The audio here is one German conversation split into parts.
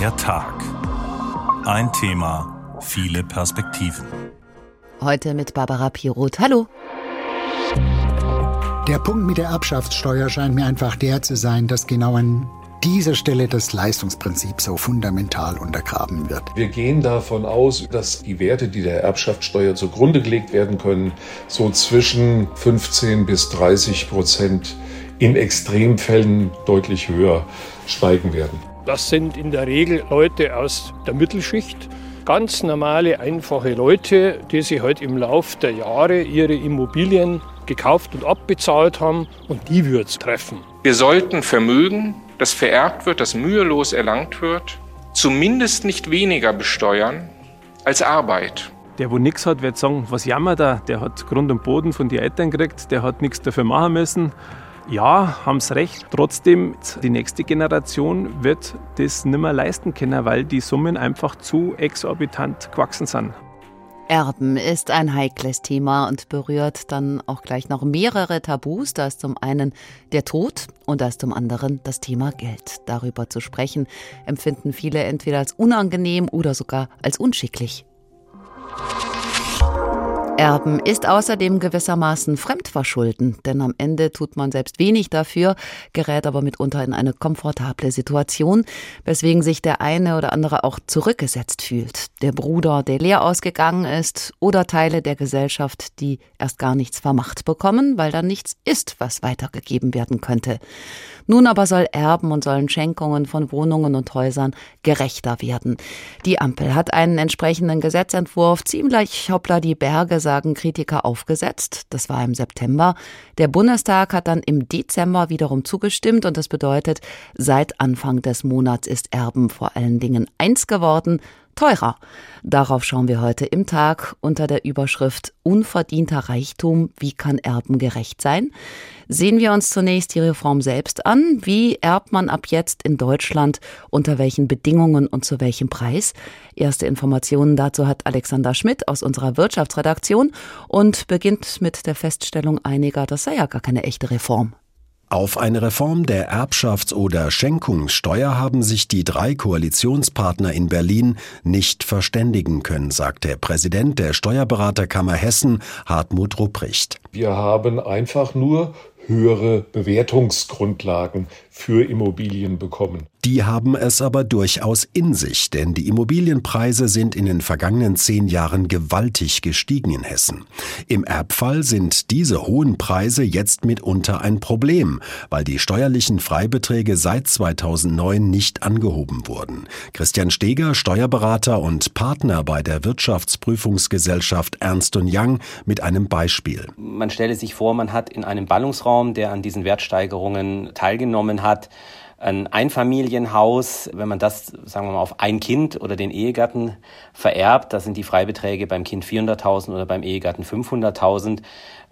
Der Tag. Ein Thema, viele Perspektiven. Heute mit Barbara Piroth. Hallo. Der Punkt mit der Erbschaftssteuer scheint mir einfach der zu sein, dass genau an dieser Stelle das Leistungsprinzip so fundamental untergraben wird. Wir gehen davon aus, dass die Werte, die der Erbschaftssteuer zugrunde gelegt werden können, so zwischen 15 bis 30 Prozent in Extremfällen deutlich höher steigen werden. Das sind in der Regel Leute aus der Mittelschicht, ganz normale, einfache Leute, die sich halt im Laufe der Jahre ihre Immobilien gekauft und abbezahlt haben und die wird es treffen. Wir sollten Vermögen, das vererbt wird, das mühelos erlangt wird, zumindest nicht weniger besteuern als Arbeit. Der, wo nichts hat, wird sagen, was jammert er? Der hat Grund und Boden von den Eltern gekriegt, der hat nichts dafür machen müssen. Ja, haben es recht. Trotzdem, die nächste Generation wird das nicht mehr leisten können, weil die Summen einfach zu exorbitant gewachsen sind. Erben ist ein heikles Thema und berührt dann auch gleich noch mehrere Tabus. Da ist zum einen der Tod und da ist zum anderen das Thema Geld. Darüber zu sprechen, empfinden viele entweder als unangenehm oder sogar als unschicklich. Erben ist außerdem gewissermaßen Fremdverschulden, denn am Ende tut man selbst wenig dafür, gerät aber mitunter in eine komfortable Situation, weswegen sich der eine oder andere auch zurückgesetzt fühlt. Der Bruder, der leer ausgegangen ist, oder Teile der Gesellschaft, die erst gar nichts vermacht bekommen, weil dann nichts ist, was weitergegeben werden könnte. Nun aber soll Erben und sollen Schenkungen von Wohnungen und Häusern gerechter werden. Die Ampel hat einen entsprechenden Gesetzentwurf ziemlich hoppla die Berge, sagen Kritiker, aufgesetzt. Das war im September. Der Bundestag hat dann im Dezember wiederum zugestimmt und das bedeutet, seit Anfang des Monats ist Erben vor allen Dingen eins geworden, teurer. Darauf schauen wir heute im Tag unter der Überschrift Unverdienter Reichtum, wie kann Erben gerecht sein? Sehen wir uns zunächst die Reform selbst an. Wie erbt man ab jetzt in Deutschland? Unter welchen Bedingungen und zu welchem Preis? Erste Informationen dazu hat Alexander Schmidt aus unserer Wirtschaftsredaktion und beginnt mit der Feststellung einiger, das sei ja gar keine echte Reform. Auf eine Reform der Erbschafts- oder Schenkungssteuer haben sich die drei Koalitionspartner in Berlin nicht verständigen können, sagt der Präsident der Steuerberaterkammer Hessen, Hartmut Rupprecht. Wir haben einfach nur höhere Bewertungsgrundlagen für Immobilien bekommen. Die haben es aber durchaus in sich, denn die Immobilienpreise sind in den vergangenen zehn Jahren gewaltig gestiegen in Hessen. Im Erbfall sind diese hohen Preise jetzt mitunter ein Problem, weil die steuerlichen Freibeträge seit 2009 nicht angehoben wurden. Christian Steger, Steuerberater und Partner bei der Wirtschaftsprüfungsgesellschaft Ernst Young mit einem Beispiel. Man stelle sich vor, man hat in einem Ballungsraum, der an diesen Wertsteigerungen teilgenommen hat, ein Einfamilienhaus, wenn man das, sagen wir mal, auf ein Kind oder den Ehegatten vererbt, da sind die Freibeträge beim Kind 400.000 oder beim Ehegatten 500.000.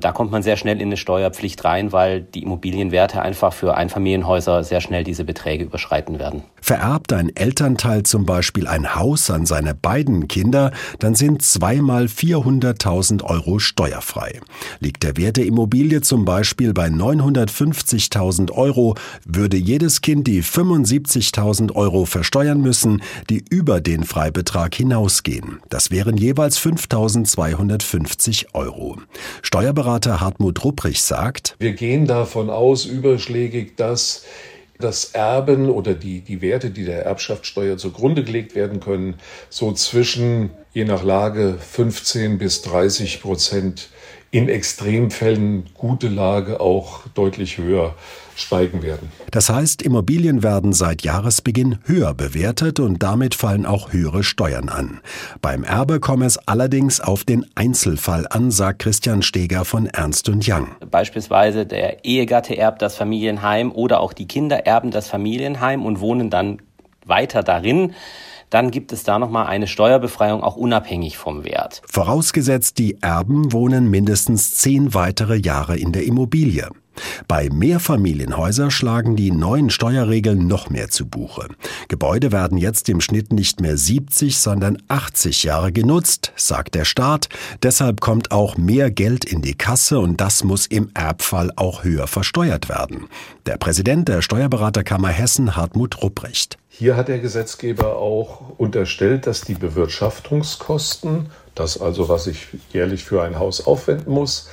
Da kommt man sehr schnell in eine Steuerpflicht rein, weil die Immobilienwerte einfach für Einfamilienhäuser sehr schnell diese Beträge überschreiten werden. Vererbt ein Elternteil zum Beispiel ein Haus an seine beiden Kinder, dann sind zweimal 400.000 Euro steuerfrei. Liegt der Wert der Immobilie zum Beispiel bei 950.000 Euro, würde jedes Kind die 75.000 Euro versteuern müssen, die über den Freibetrag hinausgehen. Das wären jeweils 5.250 Euro. Steuerberater Steuerberater Hartmut Rupprich sagt, wir gehen davon aus, überschlägig, dass das Erben oder die, die Werte, die der Erbschaftssteuer zugrunde gelegt werden können, so zwischen, je nach Lage, 15 bis 30 Prozent in Extremfällen gute Lage auch deutlich höher steigen werden. Das heißt, Immobilien werden seit Jahresbeginn höher bewertet und damit fallen auch höhere Steuern an. Beim Erbe komme es allerdings auf den Einzelfall an, sagt Christian Steger von Ernst Young. Beispielsweise der Ehegatte erbt das Familienheim oder auch die Kinder erben das Familienheim und wohnen dann weiter darin dann gibt es da nochmal eine Steuerbefreiung auch unabhängig vom Wert. Vorausgesetzt, die Erben wohnen mindestens zehn weitere Jahre in der Immobilie. Bei Mehrfamilienhäusern schlagen die neuen Steuerregeln noch mehr zu Buche. Gebäude werden jetzt im Schnitt nicht mehr 70, sondern 80 Jahre genutzt, sagt der Staat. Deshalb kommt auch mehr Geld in die Kasse und das muss im Erbfall auch höher versteuert werden. Der Präsident der Steuerberaterkammer Hessen, Hartmut Rupprecht. Hier hat der Gesetzgeber auch unterstellt, dass die Bewirtschaftungskosten, das also, was ich jährlich für ein Haus aufwenden muss,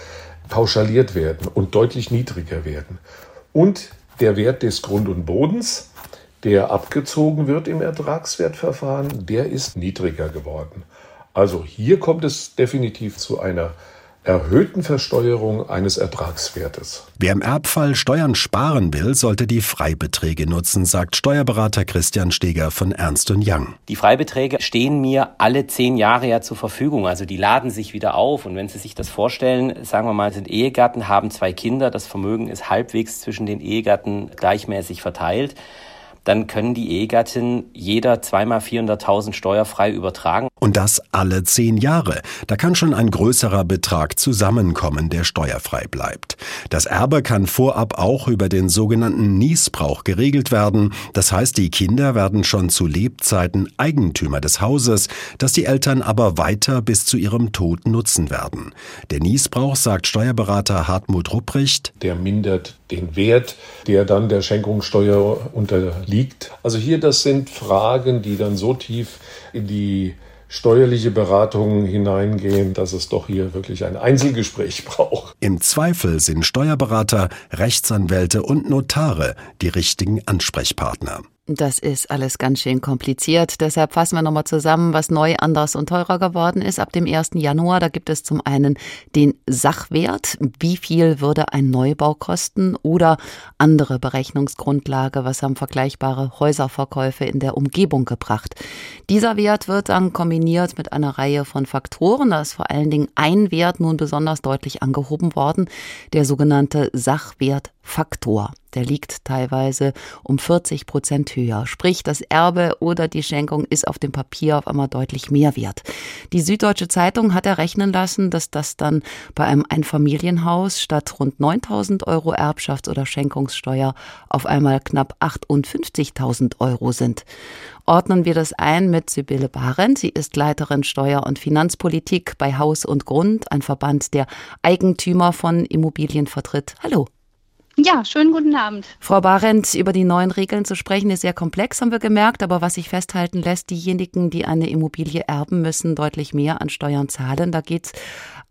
pauschaliert werden und deutlich niedriger werden. Und der Wert des Grund und Bodens, der abgezogen wird im Ertragswertverfahren, der ist niedriger geworden. Also hier kommt es definitiv zu einer erhöhten Versteuerung eines Ertragswertes. Wer im Erbfall Steuern sparen will, sollte die Freibeträge nutzen, sagt Steuerberater Christian Steger von Ernst Young. Die Freibeträge stehen mir alle zehn Jahre ja zur Verfügung. Also die laden sich wieder auf. Und wenn Sie sich das vorstellen, sagen wir mal, sind Ehegatten, haben zwei Kinder, das Vermögen ist halbwegs zwischen den Ehegatten gleichmäßig verteilt dann können die Ehegatten jeder zweimal 400.000 steuerfrei übertragen. Und das alle zehn Jahre. Da kann schon ein größerer Betrag zusammenkommen, der steuerfrei bleibt. Das Erbe kann vorab auch über den sogenannten Niesbrauch geregelt werden. Das heißt, die Kinder werden schon zu Lebzeiten Eigentümer des Hauses, das die Eltern aber weiter bis zu ihrem Tod nutzen werden. Der Niesbrauch, sagt Steuerberater Hartmut Rupprecht, der mindert den Wert, der dann der Schenkungssteuer unterliegt. Also hier, das sind Fragen, die dann so tief in die steuerliche Beratung hineingehen, dass es doch hier wirklich ein Einzelgespräch braucht. Im Zweifel sind Steuerberater, Rechtsanwälte und Notare die richtigen Ansprechpartner. Das ist alles ganz schön kompliziert. Deshalb fassen wir nochmal zusammen, was neu, anders und teurer geworden ist. Ab dem 1. Januar, da gibt es zum einen den Sachwert. Wie viel würde ein Neubau kosten? Oder andere Berechnungsgrundlage. Was haben vergleichbare Häuserverkäufe in der Umgebung gebracht? Dieser Wert wird dann kombiniert mit einer Reihe von Faktoren. Da ist vor allen Dingen ein Wert nun besonders deutlich angehoben worden. Der sogenannte Sachwertfaktor. Der liegt teilweise um 40 Prozent höher. Sprich, das Erbe oder die Schenkung ist auf dem Papier auf einmal deutlich mehr wert. Die Süddeutsche Zeitung hat errechnen lassen, dass das dann bei einem Einfamilienhaus statt rund 9000 Euro Erbschafts- oder Schenkungssteuer auf einmal knapp 58.000 Euro sind ordnen wir das ein mit Sibylle Barend. Sie ist Leiterin Steuer- und Finanzpolitik bei Haus und Grund, ein Verband, der Eigentümer von Immobilien vertritt. Hallo. Ja, schönen guten Abend. Frau Barend, über die neuen Regeln zu sprechen, ist sehr komplex, haben wir gemerkt. Aber was sich festhalten lässt, diejenigen, die eine Immobilie erben, müssen deutlich mehr an Steuern zahlen. Da geht's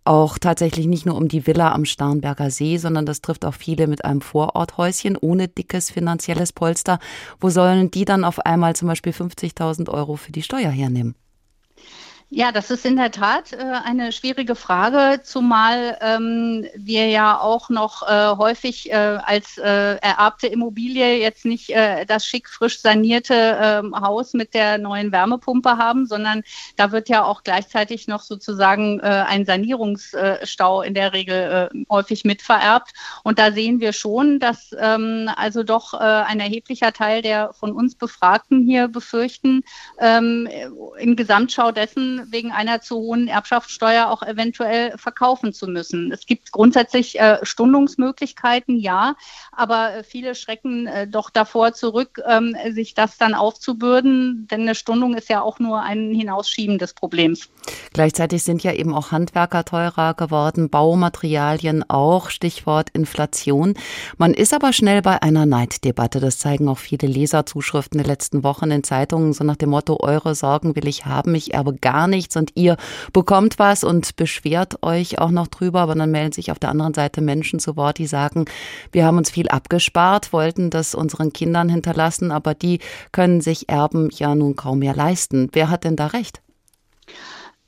auch tatsächlich nicht nur um die Villa am Starnberger See, sondern das trifft auch viele mit einem Vororthäuschen ohne dickes finanzielles Polster. Wo sollen die dann auf einmal zum Beispiel 50.000 Euro für die Steuer hernehmen? Ja, das ist in der Tat äh, eine schwierige Frage, zumal ähm, wir ja auch noch äh, häufig äh, als äh, ererbte Immobilie jetzt nicht äh, das schick frisch sanierte ähm, Haus mit der neuen Wärmepumpe haben, sondern da wird ja auch gleichzeitig noch sozusagen äh, ein Sanierungsstau in der Regel häufig mitvererbt. Und da sehen wir schon, dass ähm, also doch ein erheblicher Teil der von uns Befragten hier befürchten, ähm, im Gesamtschau dessen, wegen einer zu hohen Erbschaftssteuer auch eventuell verkaufen zu müssen. Es gibt grundsätzlich äh, Stundungsmöglichkeiten, ja, aber äh, viele schrecken äh, doch davor zurück, ähm, sich das dann aufzubürden, denn eine Stundung ist ja auch nur ein Hinausschieben des Problems. Gleichzeitig sind ja eben auch Handwerker teurer geworden, Baumaterialien auch, Stichwort Inflation. Man ist aber schnell bei einer Neiddebatte. Das zeigen auch viele Leserzuschriften der letzten Wochen in Zeitungen, so nach dem Motto, eure Sorgen will ich haben, ich erbe gar nichts und ihr bekommt was und beschwert euch auch noch drüber. Aber dann melden sich auf der anderen Seite Menschen zu Wort, die sagen, wir haben uns viel abgespart, wollten das unseren Kindern hinterlassen, aber die können sich Erben ja nun kaum mehr leisten. Wer hat denn da recht?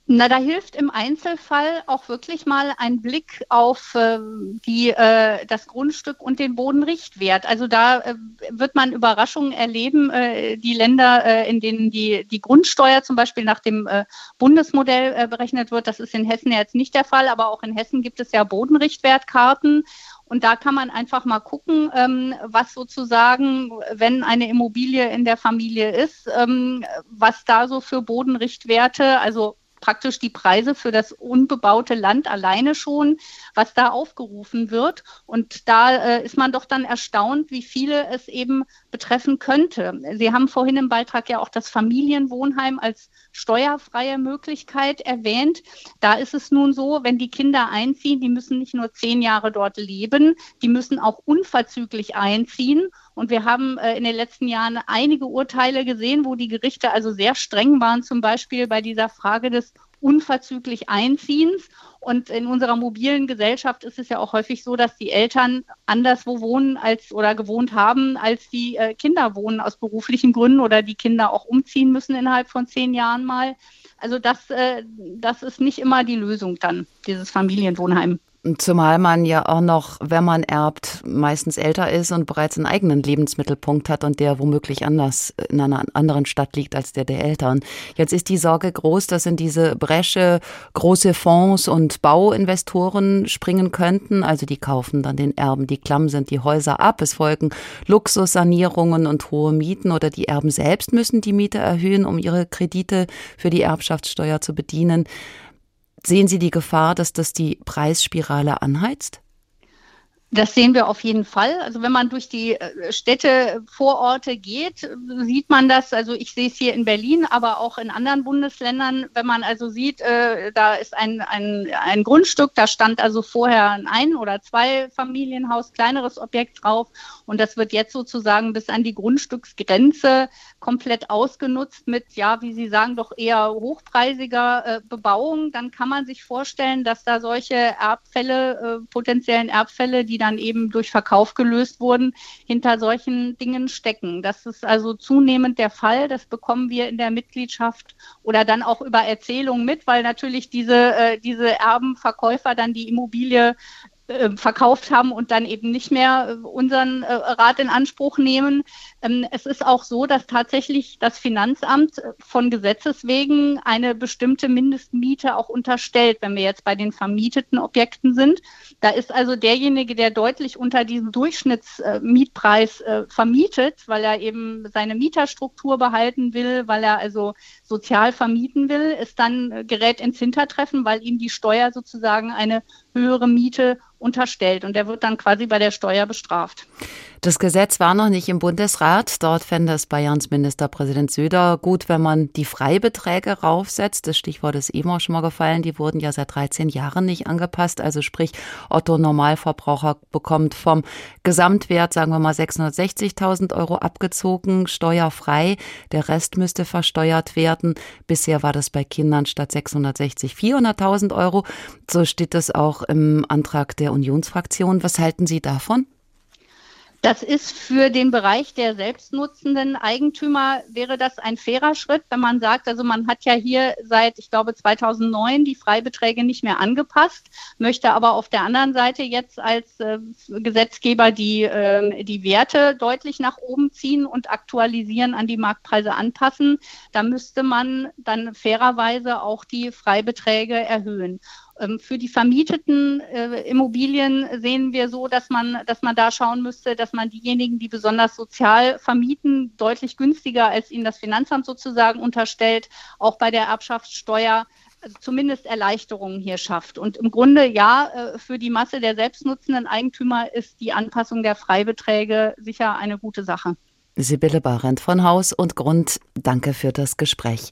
Na, da hilft im Einzelfall auch wirklich mal ein Blick auf äh, die, äh, das Grundstück und den Bodenrichtwert. Also da äh, wird man Überraschungen erleben. Äh, die Länder, äh, in denen die, die Grundsteuer zum Beispiel nach dem äh, Bundesmodell äh, berechnet wird, das ist in Hessen ja jetzt nicht der Fall, aber auch in Hessen gibt es ja Bodenrichtwertkarten. Und da kann man einfach mal gucken, ähm, was sozusagen, wenn eine Immobilie in der Familie ist, ähm, was da so für Bodenrichtwerte, also praktisch die Preise für das unbebaute Land alleine schon, was da aufgerufen wird. Und da äh, ist man doch dann erstaunt, wie viele es eben betreffen könnte. Sie haben vorhin im Beitrag ja auch das Familienwohnheim als steuerfreie Möglichkeit erwähnt. Da ist es nun so, wenn die Kinder einziehen, die müssen nicht nur zehn Jahre dort leben, die müssen auch unverzüglich einziehen. Und wir haben äh, in den letzten Jahren einige Urteile gesehen, wo die Gerichte also sehr streng waren, zum Beispiel bei dieser Frage des unverzüglich Einziehens. Und in unserer mobilen Gesellschaft ist es ja auch häufig so, dass die Eltern anderswo wohnen als oder gewohnt haben, als die äh, Kinder wohnen aus beruflichen Gründen oder die Kinder auch umziehen müssen innerhalb von zehn Jahren mal. Also das, äh, das ist nicht immer die Lösung dann, dieses Familienwohnheim. Zumal man ja auch noch, wenn man erbt, meistens älter ist und bereits einen eigenen Lebensmittelpunkt hat und der womöglich anders in einer anderen Stadt liegt als der der Eltern. Jetzt ist die Sorge groß, dass in diese Bresche große Fonds und Bauinvestoren springen könnten. Also die kaufen dann den Erben, die klamm sind die Häuser ab. Es folgen Luxussanierungen und hohe Mieten oder die Erben selbst müssen die Miete erhöhen, um ihre Kredite für die Erbschaftssteuer zu bedienen. Sehen Sie die Gefahr, dass das die Preisspirale anheizt? Das sehen wir auf jeden Fall. Also wenn man durch die äh, Städte, Vororte geht, sieht man das. Also ich sehe es hier in Berlin, aber auch in anderen Bundesländern. Wenn man also sieht, äh, da ist ein, ein, ein Grundstück, da stand also vorher ein Ein- oder zwei Familienhaus, kleineres Objekt drauf. Und das wird jetzt sozusagen bis an die Grundstücksgrenze komplett ausgenutzt mit, ja, wie Sie sagen, doch eher hochpreisiger äh, Bebauung. Dann kann man sich vorstellen, dass da solche Erbfälle, potenziellen Erbfälle, die dann eben durch Verkauf gelöst wurden, hinter solchen Dingen stecken. Das ist also zunehmend der Fall. Das bekommen wir in der Mitgliedschaft oder dann auch über Erzählungen mit, weil natürlich diese, äh, diese Erbenverkäufer dann die Immobilie äh, verkauft haben und dann eben nicht mehr äh, unseren äh, Rat in Anspruch nehmen. Ähm, es ist auch so, dass tatsächlich das Finanzamt von Gesetzes wegen eine bestimmte Mindestmiete auch unterstellt, wenn wir jetzt bei den vermieteten Objekten sind. Da ist also derjenige, der deutlich unter diesem Durchschnittsmietpreis vermietet, weil er eben seine Mieterstruktur behalten will, weil er also sozial vermieten will, ist dann gerät ins Hintertreffen, weil ihm die Steuer sozusagen eine höhere Miete unterstellt und der wird dann quasi bei der Steuer bestraft. Das Gesetz war noch nicht im Bundesrat. Dort fände es Bayerns Ministerpräsident Söder gut, wenn man die Freibeträge raufsetzt. Das Stichwort ist eben auch schon mal gefallen. Die wurden ja seit 13 Jahren nicht angepasst. Also sprich, Otto Normalverbraucher bekommt vom Gesamtwert, sagen wir mal, 660.000 Euro abgezogen, steuerfrei. Der Rest müsste versteuert werden. Bisher war das bei Kindern statt 660 400.000 Euro. So steht es auch im Antrag der Unionsfraktion. Was halten Sie davon? Das ist für den Bereich der selbstnutzenden Eigentümer wäre das ein fairer Schritt, wenn man sagt, also man hat ja hier seit, ich glaube, 2009 die Freibeträge nicht mehr angepasst, möchte aber auf der anderen Seite jetzt als äh, Gesetzgeber die, äh, die Werte deutlich nach oben ziehen und aktualisieren, an die Marktpreise anpassen. Da müsste man dann fairerweise auch die Freibeträge erhöhen. Ähm, für die vermieteten äh, Immobilien sehen wir so, dass man, dass man da schauen müsste, dass man diejenigen, die besonders sozial vermieten, deutlich günstiger als ihnen das Finanzamt sozusagen unterstellt, auch bei der Erbschaftssteuer also zumindest Erleichterungen hier schafft. Und im Grunde ja, äh, für die Masse der selbstnutzenden Eigentümer ist die Anpassung der Freibeträge sicher eine gute Sache. Sibylle Barend von Haus und Grund, danke für das Gespräch.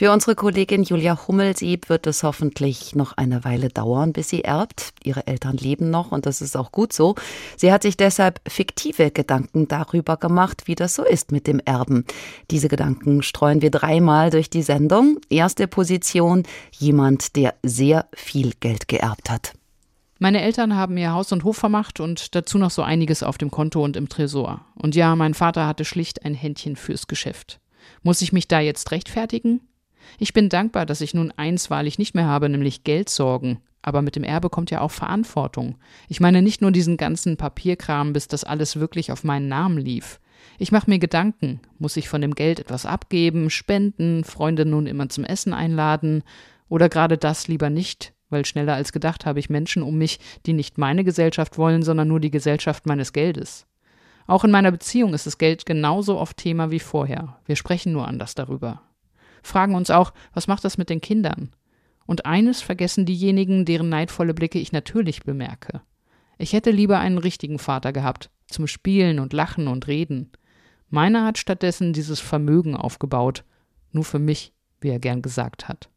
Für unsere Kollegin Julia Hummelsieb wird es hoffentlich noch eine Weile dauern, bis sie erbt. Ihre Eltern leben noch und das ist auch gut so. Sie hat sich deshalb fiktive Gedanken darüber gemacht, wie das so ist mit dem Erben. Diese Gedanken streuen wir dreimal durch die Sendung. Erste Position, jemand, der sehr viel Geld geerbt hat. Meine Eltern haben mir Haus und Hof vermacht und dazu noch so einiges auf dem Konto und im Tresor. Und ja, mein Vater hatte schlicht ein Händchen fürs Geschäft. Muss ich mich da jetzt rechtfertigen? Ich bin dankbar, dass ich nun eins wahrlich nicht mehr habe, nämlich Geldsorgen. Aber mit dem Erbe kommt ja auch Verantwortung. Ich meine nicht nur diesen ganzen Papierkram, bis das alles wirklich auf meinen Namen lief. Ich mache mir Gedanken. Muss ich von dem Geld etwas abgeben, spenden, Freunde nun immer zum Essen einladen? Oder gerade das lieber nicht? weil schneller als gedacht habe ich Menschen um mich, die nicht meine Gesellschaft wollen, sondern nur die Gesellschaft meines Geldes. Auch in meiner Beziehung ist das Geld genauso oft Thema wie vorher. Wir sprechen nur anders darüber. Fragen uns auch, was macht das mit den Kindern? Und eines vergessen diejenigen, deren neidvolle Blicke ich natürlich bemerke. Ich hätte lieber einen richtigen Vater gehabt, zum Spielen und Lachen und Reden. Meiner hat stattdessen dieses Vermögen aufgebaut, nur für mich, wie er gern gesagt hat.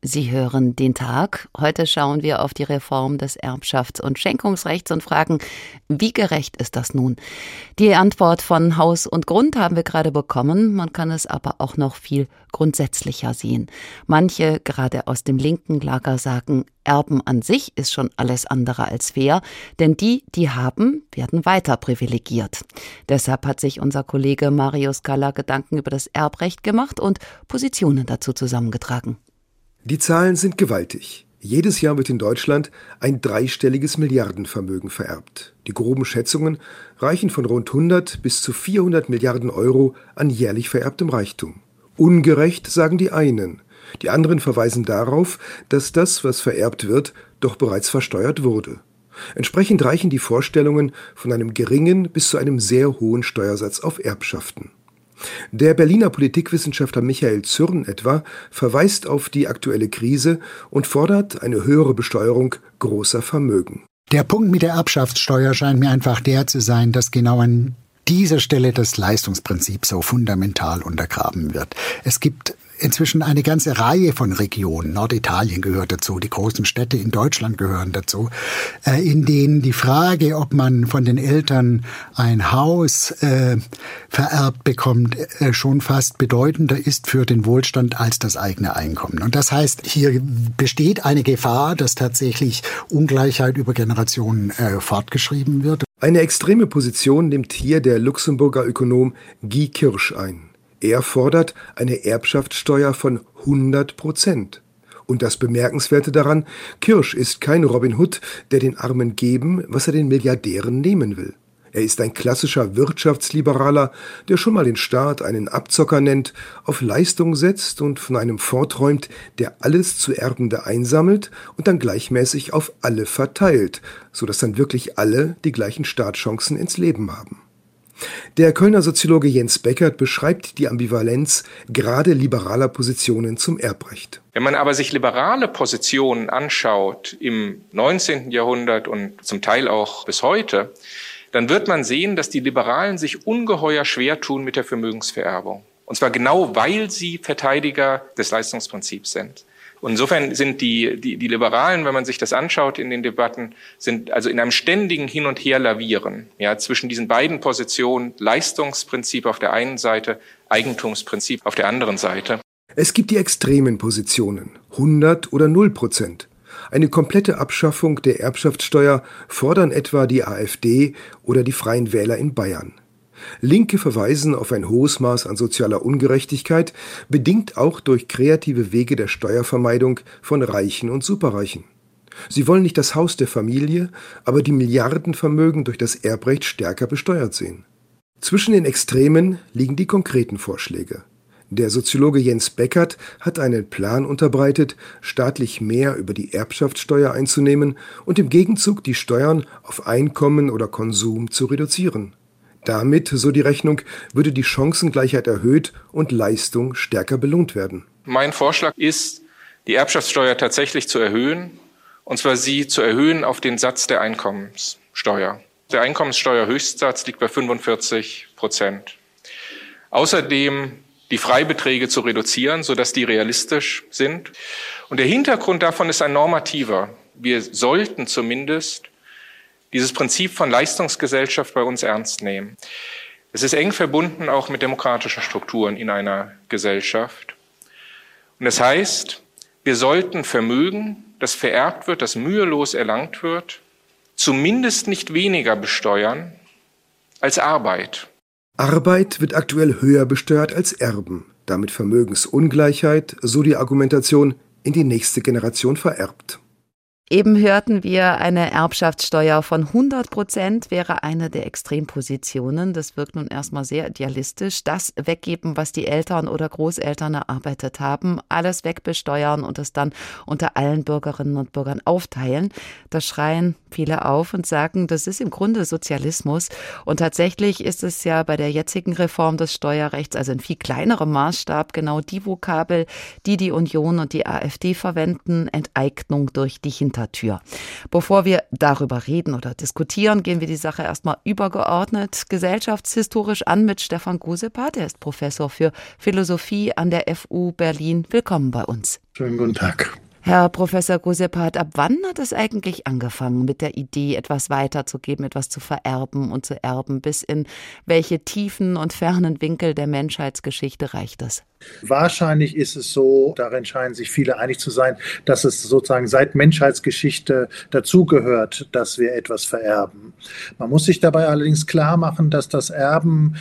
Sie hören den Tag. Heute schauen wir auf die Reform des Erbschafts- und Schenkungsrechts und fragen, wie gerecht ist das nun? Die Antwort von Haus und Grund haben wir gerade bekommen. Man kann es aber auch noch viel grundsätzlicher sehen. Manche, gerade aus dem linken Lager, sagen, Erben an sich ist schon alles andere als fair, denn die, die haben, werden weiter privilegiert. Deshalb hat sich unser Kollege Marius Kalla Gedanken über das Erbrecht gemacht und Positionen dazu zusammengetragen. Die Zahlen sind gewaltig. Jedes Jahr wird in Deutschland ein dreistelliges Milliardenvermögen vererbt. Die groben Schätzungen reichen von rund 100 bis zu 400 Milliarden Euro an jährlich vererbtem Reichtum. Ungerecht sagen die einen. Die anderen verweisen darauf, dass das, was vererbt wird, doch bereits versteuert wurde. Entsprechend reichen die Vorstellungen von einem geringen bis zu einem sehr hohen Steuersatz auf Erbschaften. Der Berliner Politikwissenschaftler Michael Zürn etwa verweist auf die aktuelle Krise und fordert eine höhere Besteuerung großer Vermögen. Der Punkt mit der Erbschaftssteuer scheint mir einfach der zu sein, dass genau an dieser Stelle das Leistungsprinzip so fundamental untergraben wird. Es gibt inzwischen eine ganze Reihe von Regionen, Norditalien gehört dazu, die großen Städte in Deutschland gehören dazu, äh, in denen die Frage, ob man von den Eltern ein Haus äh, vererbt bekommt, äh, schon fast bedeutender ist für den Wohlstand als das eigene Einkommen. Und das heißt, hier besteht eine Gefahr, dass tatsächlich Ungleichheit über Generationen fortgeschrieben wird. Eine extreme Position nimmt hier der Luxemburger Ökonom Guy Kirsch ein. Er fordert eine Erbschaftssteuer von 100 Prozent. Und das Bemerkenswerte daran, Kirsch ist kein Robin Hood, der den Armen geben, was er den Milliardären nehmen will. Er ist ein klassischer Wirtschaftsliberaler, der schon mal den Staat einen Abzocker nennt, auf Leistung setzt und von einem forträumt, der alles zu Erbende einsammelt und dann gleichmäßig auf alle verteilt, so dass dann wirklich alle die gleichen Startchancen ins Leben haben. Der Kölner Soziologe Jens Beckert beschreibt die Ambivalenz gerade liberaler Positionen zum Erbrecht. Wenn man aber sich liberale Positionen anschaut im 19. Jahrhundert und zum Teil auch bis heute, dann wird man sehen, dass die Liberalen sich ungeheuer schwer tun mit der Vermögensvererbung. Und zwar genau, weil sie Verteidiger des Leistungsprinzips sind. Und insofern sind die, die, die Liberalen, wenn man sich das anschaut in den Debatten, sind also in einem ständigen Hin und Her lavieren, ja, zwischen diesen beiden Positionen, Leistungsprinzip auf der einen Seite, Eigentumsprinzip auf der anderen Seite. Es gibt die extremen Positionen, 100 oder 0 Prozent. Eine komplette Abschaffung der Erbschaftssteuer fordern etwa die AfD oder die Freien Wähler in Bayern. Linke verweisen auf ein hohes Maß an sozialer Ungerechtigkeit, bedingt auch durch kreative Wege der Steuervermeidung von Reichen und Superreichen. Sie wollen nicht das Haus der Familie, aber die Milliardenvermögen durch das Erbrecht stärker besteuert sehen. Zwischen den Extremen liegen die konkreten Vorschläge. Der Soziologe Jens Beckert hat einen Plan unterbreitet, staatlich mehr über die Erbschaftssteuer einzunehmen und im Gegenzug die Steuern auf Einkommen oder Konsum zu reduzieren. Damit, so die Rechnung, würde die Chancengleichheit erhöht und Leistung stärker belohnt werden. Mein Vorschlag ist, die Erbschaftssteuer tatsächlich zu erhöhen, und zwar sie zu erhöhen auf den Satz der Einkommenssteuer. Der Einkommenssteuerhöchstsatz liegt bei 45 Prozent. Außerdem die Freibeträge zu reduzieren, sodass die realistisch sind. Und der Hintergrund davon ist ein normativer. Wir sollten zumindest dieses Prinzip von Leistungsgesellschaft bei uns ernst nehmen. Es ist eng verbunden auch mit demokratischen Strukturen in einer Gesellschaft. Und das heißt, wir sollten Vermögen, das vererbt wird, das mühelos erlangt wird, zumindest nicht weniger besteuern als Arbeit. Arbeit wird aktuell höher besteuert als Erben, damit Vermögensungleichheit, so die Argumentation, in die nächste Generation vererbt. Eben hörten wir, eine Erbschaftssteuer von 100 Prozent wäre eine der Extrempositionen. Das wirkt nun erstmal sehr idealistisch. Das weggeben, was die Eltern oder Großeltern erarbeitet haben, alles wegbesteuern und es dann unter allen Bürgerinnen und Bürgern aufteilen. Da schreien viele auf und sagen, das ist im Grunde Sozialismus. Und tatsächlich ist es ja bei der jetzigen Reform des Steuerrechts, also in viel kleinerem Maßstab, genau die Vokabel, die die Union und die AfD verwenden, Enteignung durch die Hintertür. Hintertür. Bevor wir darüber reden oder diskutieren, gehen wir die Sache erstmal übergeordnet gesellschaftshistorisch an mit Stefan Gusepat. Er ist Professor für Philosophie an der FU Berlin. Willkommen bei uns. Schönen guten Tag. Herr Professor Gusepat, ab wann hat es eigentlich angefangen mit der Idee, etwas weiterzugeben, etwas zu vererben und zu erben? Bis in welche tiefen und fernen Winkel der Menschheitsgeschichte reicht das? Wahrscheinlich ist es so, darin scheinen sich viele einig zu sein, dass es sozusagen seit Menschheitsgeschichte dazugehört, dass wir etwas vererben. Man muss sich dabei allerdings klar machen, dass das Erben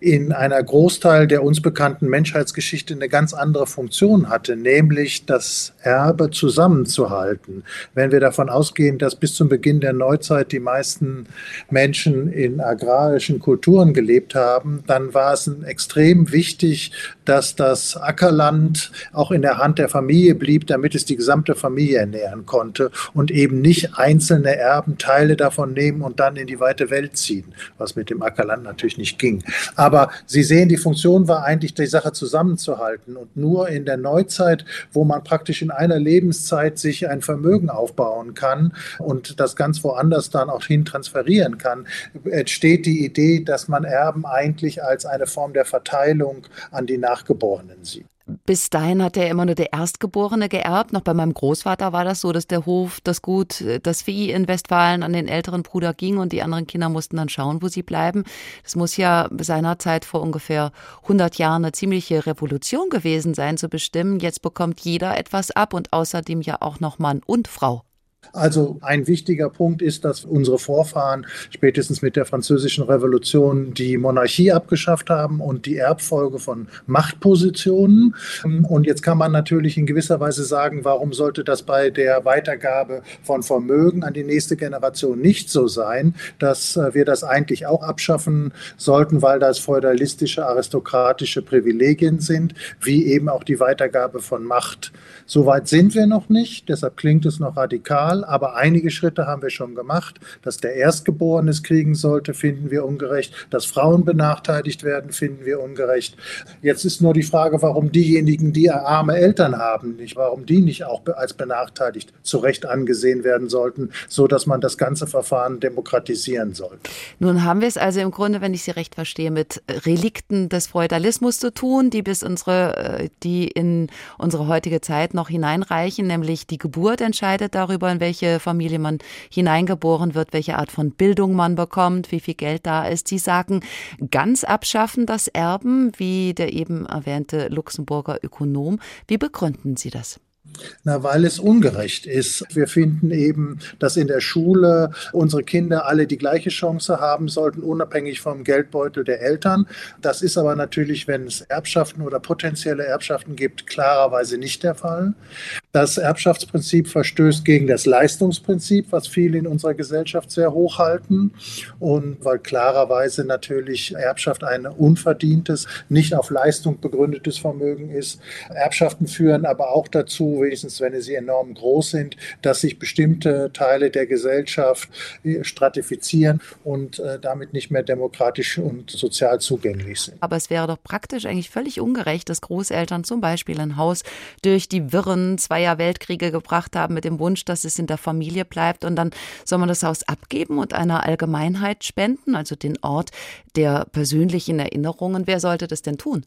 in einer Großteil der uns bekannten Menschheitsgeschichte eine ganz andere Funktion hatte, nämlich das Erbe zusammenzuhalten. Wenn wir davon ausgehen, dass bis zum Beginn der Neuzeit die meisten Menschen in agrarischen Kulturen gelebt haben, dann war es extrem wichtig, dass das Ackerland auch in der Hand der Familie blieb, damit es die gesamte Familie ernähren konnte und eben nicht einzelne Erben Teile davon nehmen und dann in die weite Welt ziehen, was mit dem Ackerland natürlich nicht ging. Aber aber Sie sehen, die Funktion war eigentlich, die Sache zusammenzuhalten. Und nur in der Neuzeit, wo man praktisch in einer Lebenszeit sich ein Vermögen aufbauen kann und das ganz woanders dann auch hin transferieren kann, entsteht die Idee, dass man Erben eigentlich als eine Form der Verteilung an die Nachgeborenen sieht bis dahin hat er immer nur der Erstgeborene geerbt. Noch bei meinem Großvater war das so, dass der Hof, das Gut, das Vieh in Westfalen an den älteren Bruder ging und die anderen Kinder mussten dann schauen, wo sie bleiben. Das muss ja seinerzeit vor ungefähr 100 Jahren eine ziemliche Revolution gewesen sein, zu bestimmen, jetzt bekommt jeder etwas ab und außerdem ja auch noch Mann und Frau. Also ein wichtiger Punkt ist, dass unsere Vorfahren spätestens mit der französischen Revolution die Monarchie abgeschafft haben und die Erbfolge von Machtpositionen. Und jetzt kann man natürlich in gewisser Weise sagen, warum sollte das bei der Weitergabe von Vermögen an die nächste Generation nicht so sein, dass äh, wir das eigentlich auch abschaffen sollten, weil das feudalistische, aristokratische Privilegien sind, wie eben auch die Weitergabe von Macht. Soweit sind wir noch nicht, deshalb klingt es noch radikal Mal, aber einige Schritte haben wir schon gemacht. Dass der Erstgeborene es kriegen sollte, finden wir ungerecht. Dass Frauen benachteiligt werden, finden wir ungerecht. Jetzt ist nur die Frage, warum diejenigen, die arme Eltern haben, nicht, warum die nicht auch als benachteiligt zu Recht angesehen werden sollten, so dass man das ganze Verfahren demokratisieren soll. Nun haben wir es also im Grunde, wenn ich Sie recht verstehe, mit Relikten des Feudalismus zu tun, die bis unsere, äh, die in unsere heutige Zeit noch hineinreichen, nämlich die Geburt entscheidet darüber, in welche Familie man hineingeboren wird, welche Art von Bildung man bekommt, wie viel Geld da ist. Sie sagen, ganz abschaffen das Erben, wie der eben erwähnte Luxemburger Ökonom. Wie begründen Sie das? Na, weil es ungerecht ist. Wir finden eben, dass in der Schule unsere Kinder alle die gleiche Chance haben sollten, unabhängig vom Geldbeutel der Eltern. Das ist aber natürlich, wenn es Erbschaften oder potenzielle Erbschaften gibt, klarerweise nicht der Fall. Das Erbschaftsprinzip verstößt gegen das Leistungsprinzip, was viele in unserer Gesellschaft sehr hoch halten. Und weil klarerweise natürlich Erbschaft ein unverdientes, nicht auf Leistung begründetes Vermögen ist. Erbschaften führen aber auch dazu, wenigstens wenn sie enorm groß sind, dass sich bestimmte Teile der Gesellschaft äh, stratifizieren und äh, damit nicht mehr demokratisch und sozial zugänglich sind. Aber es wäre doch praktisch eigentlich völlig ungerecht, dass Großeltern zum Beispiel ein Haus durch die Wirren zweier Weltkriege gebracht haben mit dem Wunsch, dass es in der Familie bleibt und dann soll man das Haus abgeben und einer Allgemeinheit spenden, also den Ort der persönlichen Erinnerungen. Wer sollte das denn tun?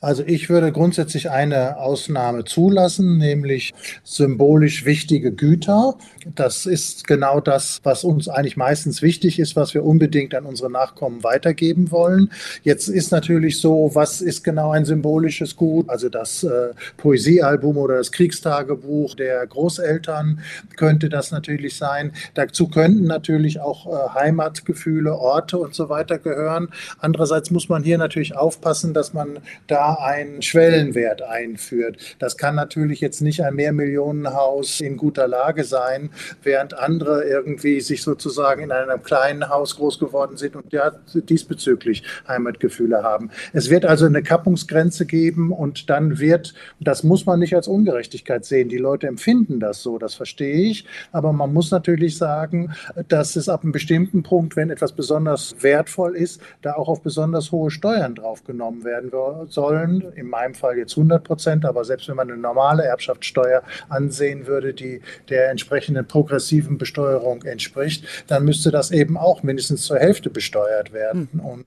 Also ich würde grundsätzlich eine Ausnahme zulassen, nämlich symbolisch wichtige Güter. Das ist genau das, was uns eigentlich meistens wichtig ist, was wir unbedingt an unsere Nachkommen weitergeben wollen. Jetzt ist natürlich so, was ist genau ein symbolisches Gut? Also das äh, Poesiealbum oder das Kriegstagebuch der Großeltern könnte das natürlich sein. Dazu könnten natürlich auch äh, Heimatgefühle, Orte und so weiter gehören. Andererseits muss man hier natürlich aufpassen, dass man da einen Schwellenwert einführt. Das kann natürlich jetzt nicht ein Mehrmillionenhaus in guter Lage sein, während andere irgendwie sich sozusagen in einem kleinen Haus groß geworden sind und ja diesbezüglich Heimatgefühle haben. Es wird also eine Kappungsgrenze geben und dann wird, das muss man nicht als Ungerechtigkeit sehen, die Leute empfinden das so, das verstehe ich, aber man muss natürlich sagen, dass es ab einem bestimmten Punkt, wenn etwas besonders wertvoll ist, da auch auf besonders hohe Steuern draufgenommen werden sollen. In meinem Fall jetzt 100 Prozent, aber selbst wenn man eine normale Erbschaftssteuer ansehen würde, die der entsprechenden progressiven Besteuerung entspricht, dann müsste das eben auch mindestens zur Hälfte besteuert werden. Hm. Und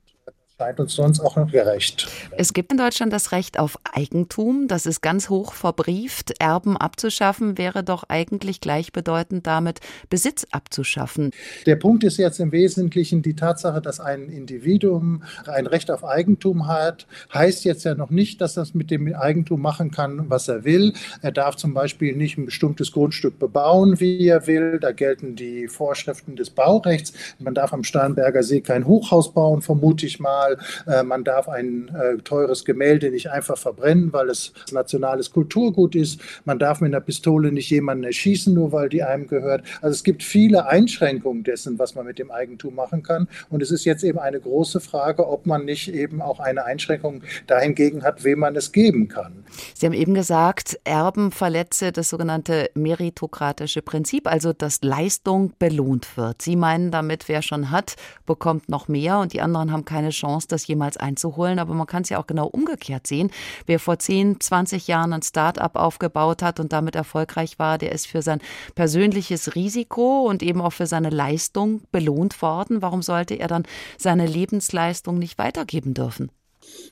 scheint uns sonst auch noch gerecht. Es gibt in Deutschland das Recht auf Eigentum. Das ist ganz hoch verbrieft. Erben abzuschaffen wäre doch eigentlich gleichbedeutend damit, Besitz abzuschaffen. Der Punkt ist jetzt im Wesentlichen die Tatsache, dass ein Individuum ein Recht auf Eigentum hat, heißt jetzt ja noch nicht, dass das mit dem Eigentum machen kann, was er will. Er darf zum Beispiel nicht ein bestimmtes Grundstück bebauen, wie er will. Da gelten die Vorschriften des Baurechts. Man darf am Starnberger See kein Hochhaus bauen, vermute ich mal mal, äh, man darf ein äh, teures Gemälde nicht einfach verbrennen, weil es nationales Kulturgut ist. Man darf mit einer Pistole nicht jemanden erschießen, nur weil die einem gehört. Also es gibt viele Einschränkungen dessen, was man mit dem Eigentum machen kann. Und es ist jetzt eben eine große Frage, ob man nicht eben auch eine Einschränkung dahingegen hat, wem man es geben kann. Sie haben eben gesagt, Erben verletze das sogenannte meritokratische Prinzip, also dass Leistung belohnt wird. Sie meinen damit, wer schon hat, bekommt noch mehr und die anderen haben keine Chance Chance, das jemals einzuholen. Aber man kann es ja auch genau umgekehrt sehen. Wer vor 10, 20 Jahren ein Start-up aufgebaut hat und damit erfolgreich war, der ist für sein persönliches Risiko und eben auch für seine Leistung belohnt worden. Warum sollte er dann seine Lebensleistung nicht weitergeben dürfen?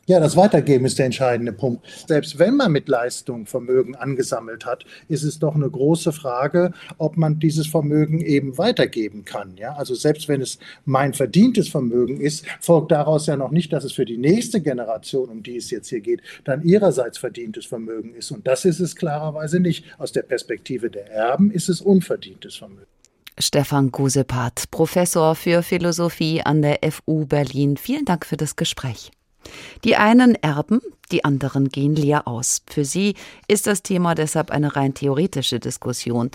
Ja, das Weitergeben ist der entscheidende Punkt. Selbst wenn man mit Leistung Vermögen angesammelt hat, ist es doch eine große Frage, ob man dieses Vermögen eben weitergeben kann. Ja, also selbst wenn es mein verdientes Vermögen ist, folgt daraus ja noch nicht, dass es für die nächste Generation, um die es jetzt hier geht, dann ihrerseits verdientes Vermögen ist. Und das ist es klarerweise nicht. Aus der Perspektive der Erben ist es unverdientes Vermögen. Stefan Gusepat, Professor für Philosophie an der FU Berlin. Vielen Dank für das Gespräch. Die einen erben, die anderen gehen leer aus. Für sie ist das Thema deshalb eine rein theoretische Diskussion.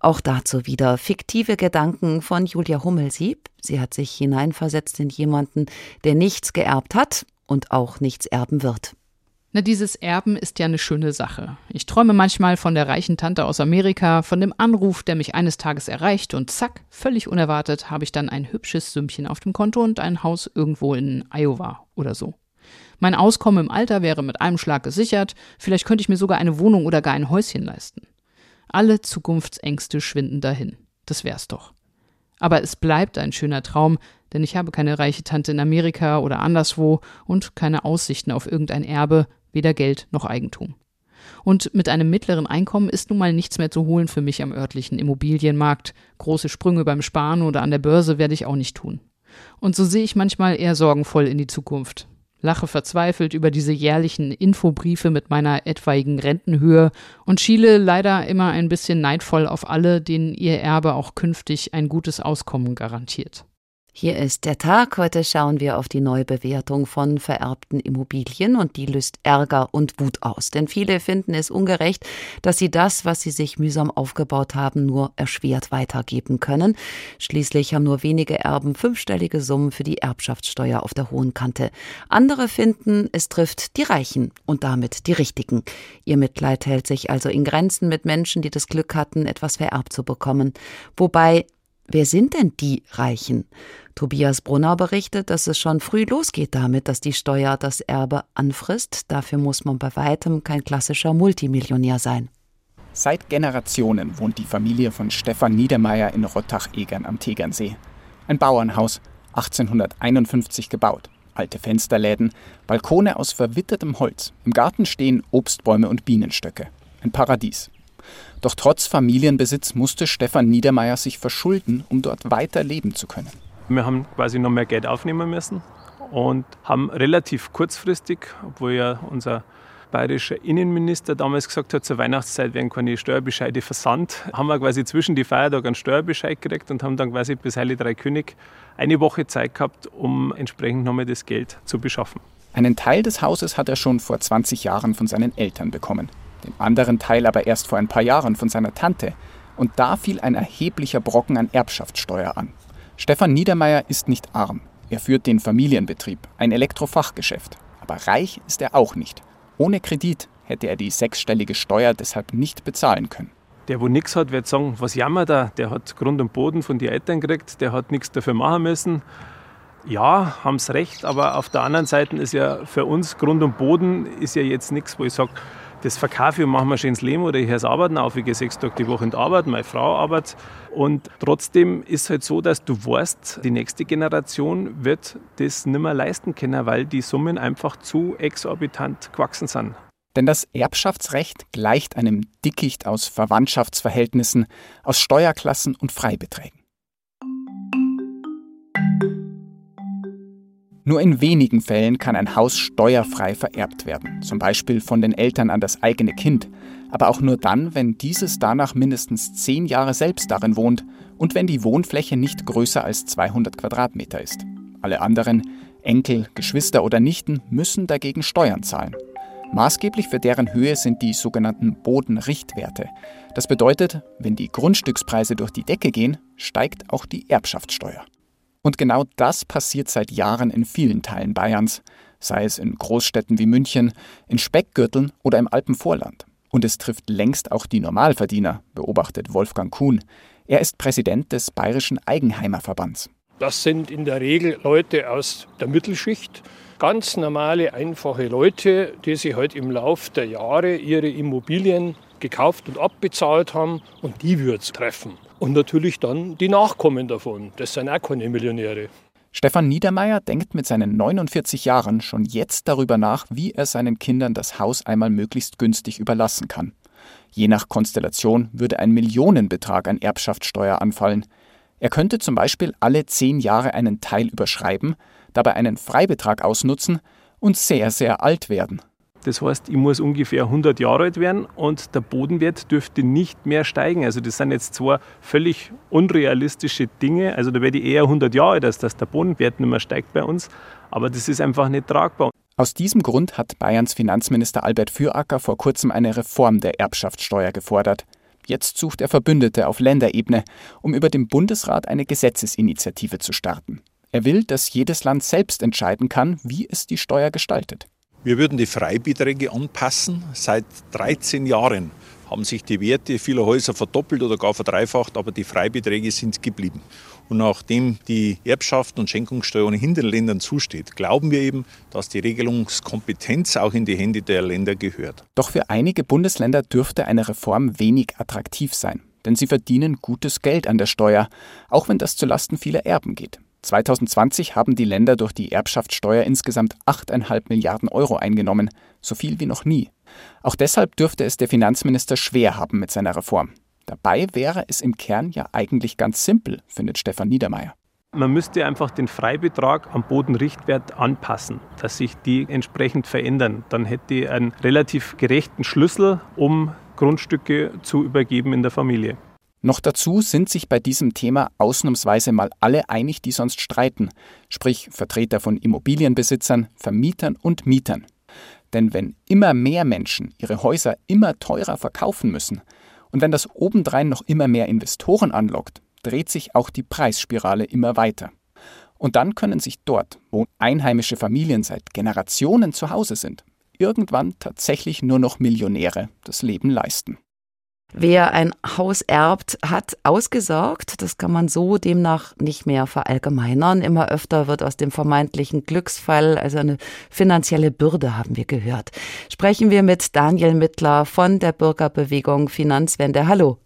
Auch dazu wieder fiktive Gedanken von Julia Hummelsieb. Sie hat sich hineinversetzt in jemanden, der nichts geerbt hat und auch nichts erben wird. Na, dieses Erben ist ja eine schöne Sache. Ich träume manchmal von der reichen Tante aus Amerika, von dem Anruf, der mich eines Tages erreicht und zack, völlig unerwartet habe ich dann ein hübsches Sümmchen auf dem Konto und ein Haus irgendwo in Iowa oder so. Mein Auskommen im Alter wäre mit einem Schlag gesichert, vielleicht könnte ich mir sogar eine Wohnung oder gar ein Häuschen leisten. Alle Zukunftsängste schwinden dahin. Das wär's doch. Aber es bleibt ein schöner Traum, denn ich habe keine reiche Tante in Amerika oder anderswo und keine Aussichten auf irgendein Erbe, weder Geld noch Eigentum. Und mit einem mittleren Einkommen ist nun mal nichts mehr zu holen für mich am örtlichen Immobilienmarkt. Große Sprünge beim Sparen oder an der Börse werde ich auch nicht tun. Und so sehe ich manchmal eher sorgenvoll in die Zukunft lache verzweifelt über diese jährlichen Infobriefe mit meiner etwaigen Rentenhöhe und schiele leider immer ein bisschen neidvoll auf alle, denen ihr Erbe auch künftig ein gutes Auskommen garantiert. Hier ist der Tag. Heute schauen wir auf die Neubewertung von vererbten Immobilien und die löst Ärger und Wut aus. Denn viele finden es ungerecht, dass sie das, was sie sich mühsam aufgebaut haben, nur erschwert weitergeben können. Schließlich haben nur wenige Erben fünfstellige Summen für die Erbschaftssteuer auf der hohen Kante. Andere finden, es trifft die Reichen und damit die Richtigen. Ihr Mitleid hält sich also in Grenzen mit Menschen, die das Glück hatten, etwas vererbt zu bekommen. Wobei Wer sind denn die Reichen? Tobias Brunner berichtet, dass es schon früh losgeht damit, dass die Steuer das Erbe anfrisst. Dafür muss man bei weitem kein klassischer Multimillionär sein. Seit Generationen wohnt die Familie von Stefan Niedermeyer in Rottach-Egern am Tegernsee. Ein Bauernhaus, 1851 gebaut. Alte Fensterläden, Balkone aus verwittertem Holz. Im Garten stehen Obstbäume und Bienenstöcke. Ein Paradies. Doch trotz Familienbesitz musste Stefan Niedermeyer sich verschulden, um dort weiter leben zu können. Wir haben quasi noch mehr Geld aufnehmen müssen und haben relativ kurzfristig, obwohl ja unser bayerischer Innenminister damals gesagt hat, zur Weihnachtszeit werden keine Steuerbescheide versandt, haben wir quasi zwischen die Feiertage einen Steuerbescheid gekriegt und haben dann quasi bis Heilige Drei König eine Woche Zeit gehabt, um entsprechend nochmal das Geld zu beschaffen. Einen Teil des Hauses hat er schon vor 20 Jahren von seinen Eltern bekommen, den anderen Teil aber erst vor ein paar Jahren von seiner Tante. Und da fiel ein erheblicher Brocken an Erbschaftssteuer an. Stefan Niedermeyer ist nicht arm. Er führt den Familienbetrieb, ein Elektrofachgeschäft. Aber reich ist er auch nicht. Ohne Kredit hätte er die sechsstellige Steuer deshalb nicht bezahlen können. Der, wo nichts hat, wird sagen, was jammert er? Der hat Grund und Boden von den Eltern gekriegt, der hat nichts dafür machen müssen. Ja, haben sie recht, aber auf der anderen Seite ist ja für uns Grund und Boden ist ja jetzt nichts, wo ich sage, das verkaufe ich und mache mir schön ins Leben oder ich höre es arbeiten auf. Ich gehe sechs Tage die Woche in die Arbeit, meine Frau arbeitet. Und trotzdem ist es halt so, dass du weißt, die nächste Generation wird das nicht mehr leisten können, weil die Summen einfach zu exorbitant gewachsen sind. Denn das Erbschaftsrecht gleicht einem Dickicht aus Verwandtschaftsverhältnissen, aus Steuerklassen und Freibeträgen. Nur in wenigen Fällen kann ein Haus steuerfrei vererbt werden, zum Beispiel von den Eltern an das eigene Kind, aber auch nur dann, wenn dieses danach mindestens zehn Jahre selbst darin wohnt und wenn die Wohnfläche nicht größer als 200 Quadratmeter ist. Alle anderen, Enkel, Geschwister oder Nichten, müssen dagegen Steuern zahlen. Maßgeblich für deren Höhe sind die sogenannten Bodenrichtwerte. Das bedeutet, wenn die Grundstückspreise durch die Decke gehen, steigt auch die Erbschaftssteuer. Und genau das passiert seit Jahren in vielen Teilen Bayerns, sei es in Großstädten wie München, in Speckgürteln oder im Alpenvorland. Und es trifft längst auch die Normalverdiener, beobachtet Wolfgang Kuhn. Er ist Präsident des Bayerischen Eigenheimerverbands. Das sind in der Regel Leute aus der Mittelschicht, ganz normale, einfache Leute, die sich halt im Laufe der Jahre ihre Immobilien gekauft und abbezahlt haben und die wird es treffen. Und natürlich dann die Nachkommen davon. Das sind auch keine Millionäre. Stefan Niedermeyer denkt mit seinen 49 Jahren schon jetzt darüber nach, wie er seinen Kindern das Haus einmal möglichst günstig überlassen kann. Je nach Konstellation würde ein Millionenbetrag an Erbschaftssteuer anfallen. Er könnte zum Beispiel alle zehn Jahre einen Teil überschreiben, dabei einen Freibetrag ausnutzen und sehr, sehr alt werden. Das heißt, ich muss ungefähr 100 Jahre alt werden und der Bodenwert dürfte nicht mehr steigen. Also das sind jetzt zwei völlig unrealistische Dinge. Also da werde ich eher 100 Jahre alt, als dass der Bodenwert nicht mehr steigt bei uns. Aber das ist einfach nicht tragbar. Aus diesem Grund hat Bayerns Finanzminister Albert Füracker vor kurzem eine Reform der Erbschaftssteuer gefordert. Jetzt sucht er Verbündete auf Länderebene, um über dem Bundesrat eine Gesetzesinitiative zu starten. Er will, dass jedes Land selbst entscheiden kann, wie es die Steuer gestaltet. Wir würden die Freibeträge anpassen. Seit 13 Jahren haben sich die Werte vieler Häuser verdoppelt oder gar verdreifacht, aber die Freibeträge sind geblieben. Und nachdem die Erbschaft und Schenkungssteuer ohnehin den Ländern zusteht, glauben wir eben, dass die Regelungskompetenz auch in die Hände der Länder gehört. Doch für einige Bundesländer dürfte eine Reform wenig attraktiv sein, denn sie verdienen gutes Geld an der Steuer, auch wenn das zulasten vieler Erben geht. 2020 haben die Länder durch die Erbschaftssteuer insgesamt 8,5 Milliarden Euro eingenommen, so viel wie noch nie. Auch deshalb dürfte es der Finanzminister schwer haben mit seiner Reform. Dabei wäre es im Kern ja eigentlich ganz simpel, findet Stefan Niedermeyer. Man müsste einfach den Freibetrag am Bodenrichtwert anpassen, dass sich die entsprechend verändern. Dann hätte ich einen relativ gerechten Schlüssel, um Grundstücke zu übergeben in der Familie. Noch dazu sind sich bei diesem Thema ausnahmsweise mal alle einig, die sonst streiten, sprich Vertreter von Immobilienbesitzern, Vermietern und Mietern. Denn wenn immer mehr Menschen ihre Häuser immer teurer verkaufen müssen und wenn das obendrein noch immer mehr Investoren anlockt, dreht sich auch die Preisspirale immer weiter. Und dann können sich dort, wo einheimische Familien seit Generationen zu Hause sind, irgendwann tatsächlich nur noch Millionäre das Leben leisten. Wer ein Haus erbt, hat ausgesorgt. Das kann man so demnach nicht mehr verallgemeinern. Immer öfter wird aus dem vermeintlichen Glücksfall also eine finanzielle Bürde, haben wir gehört. Sprechen wir mit Daniel Mittler von der Bürgerbewegung Finanzwende. Hallo.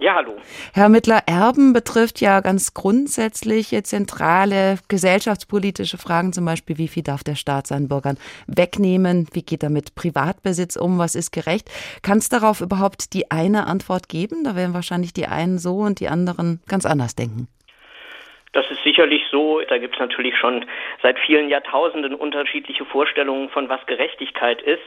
Ja, hallo. Herr Mittler, Erben betrifft ja ganz grundsätzlich zentrale gesellschaftspolitische Fragen, zum Beispiel, wie viel darf der Staat seinen Bürgern wegnehmen? Wie geht er mit Privatbesitz um? Was ist gerecht? Kann es darauf überhaupt die eine Antwort geben? Da werden wahrscheinlich die einen so und die anderen ganz anders denken. Das ist sicherlich so. Da gibt es natürlich schon seit vielen Jahrtausenden unterschiedliche Vorstellungen von was Gerechtigkeit ist.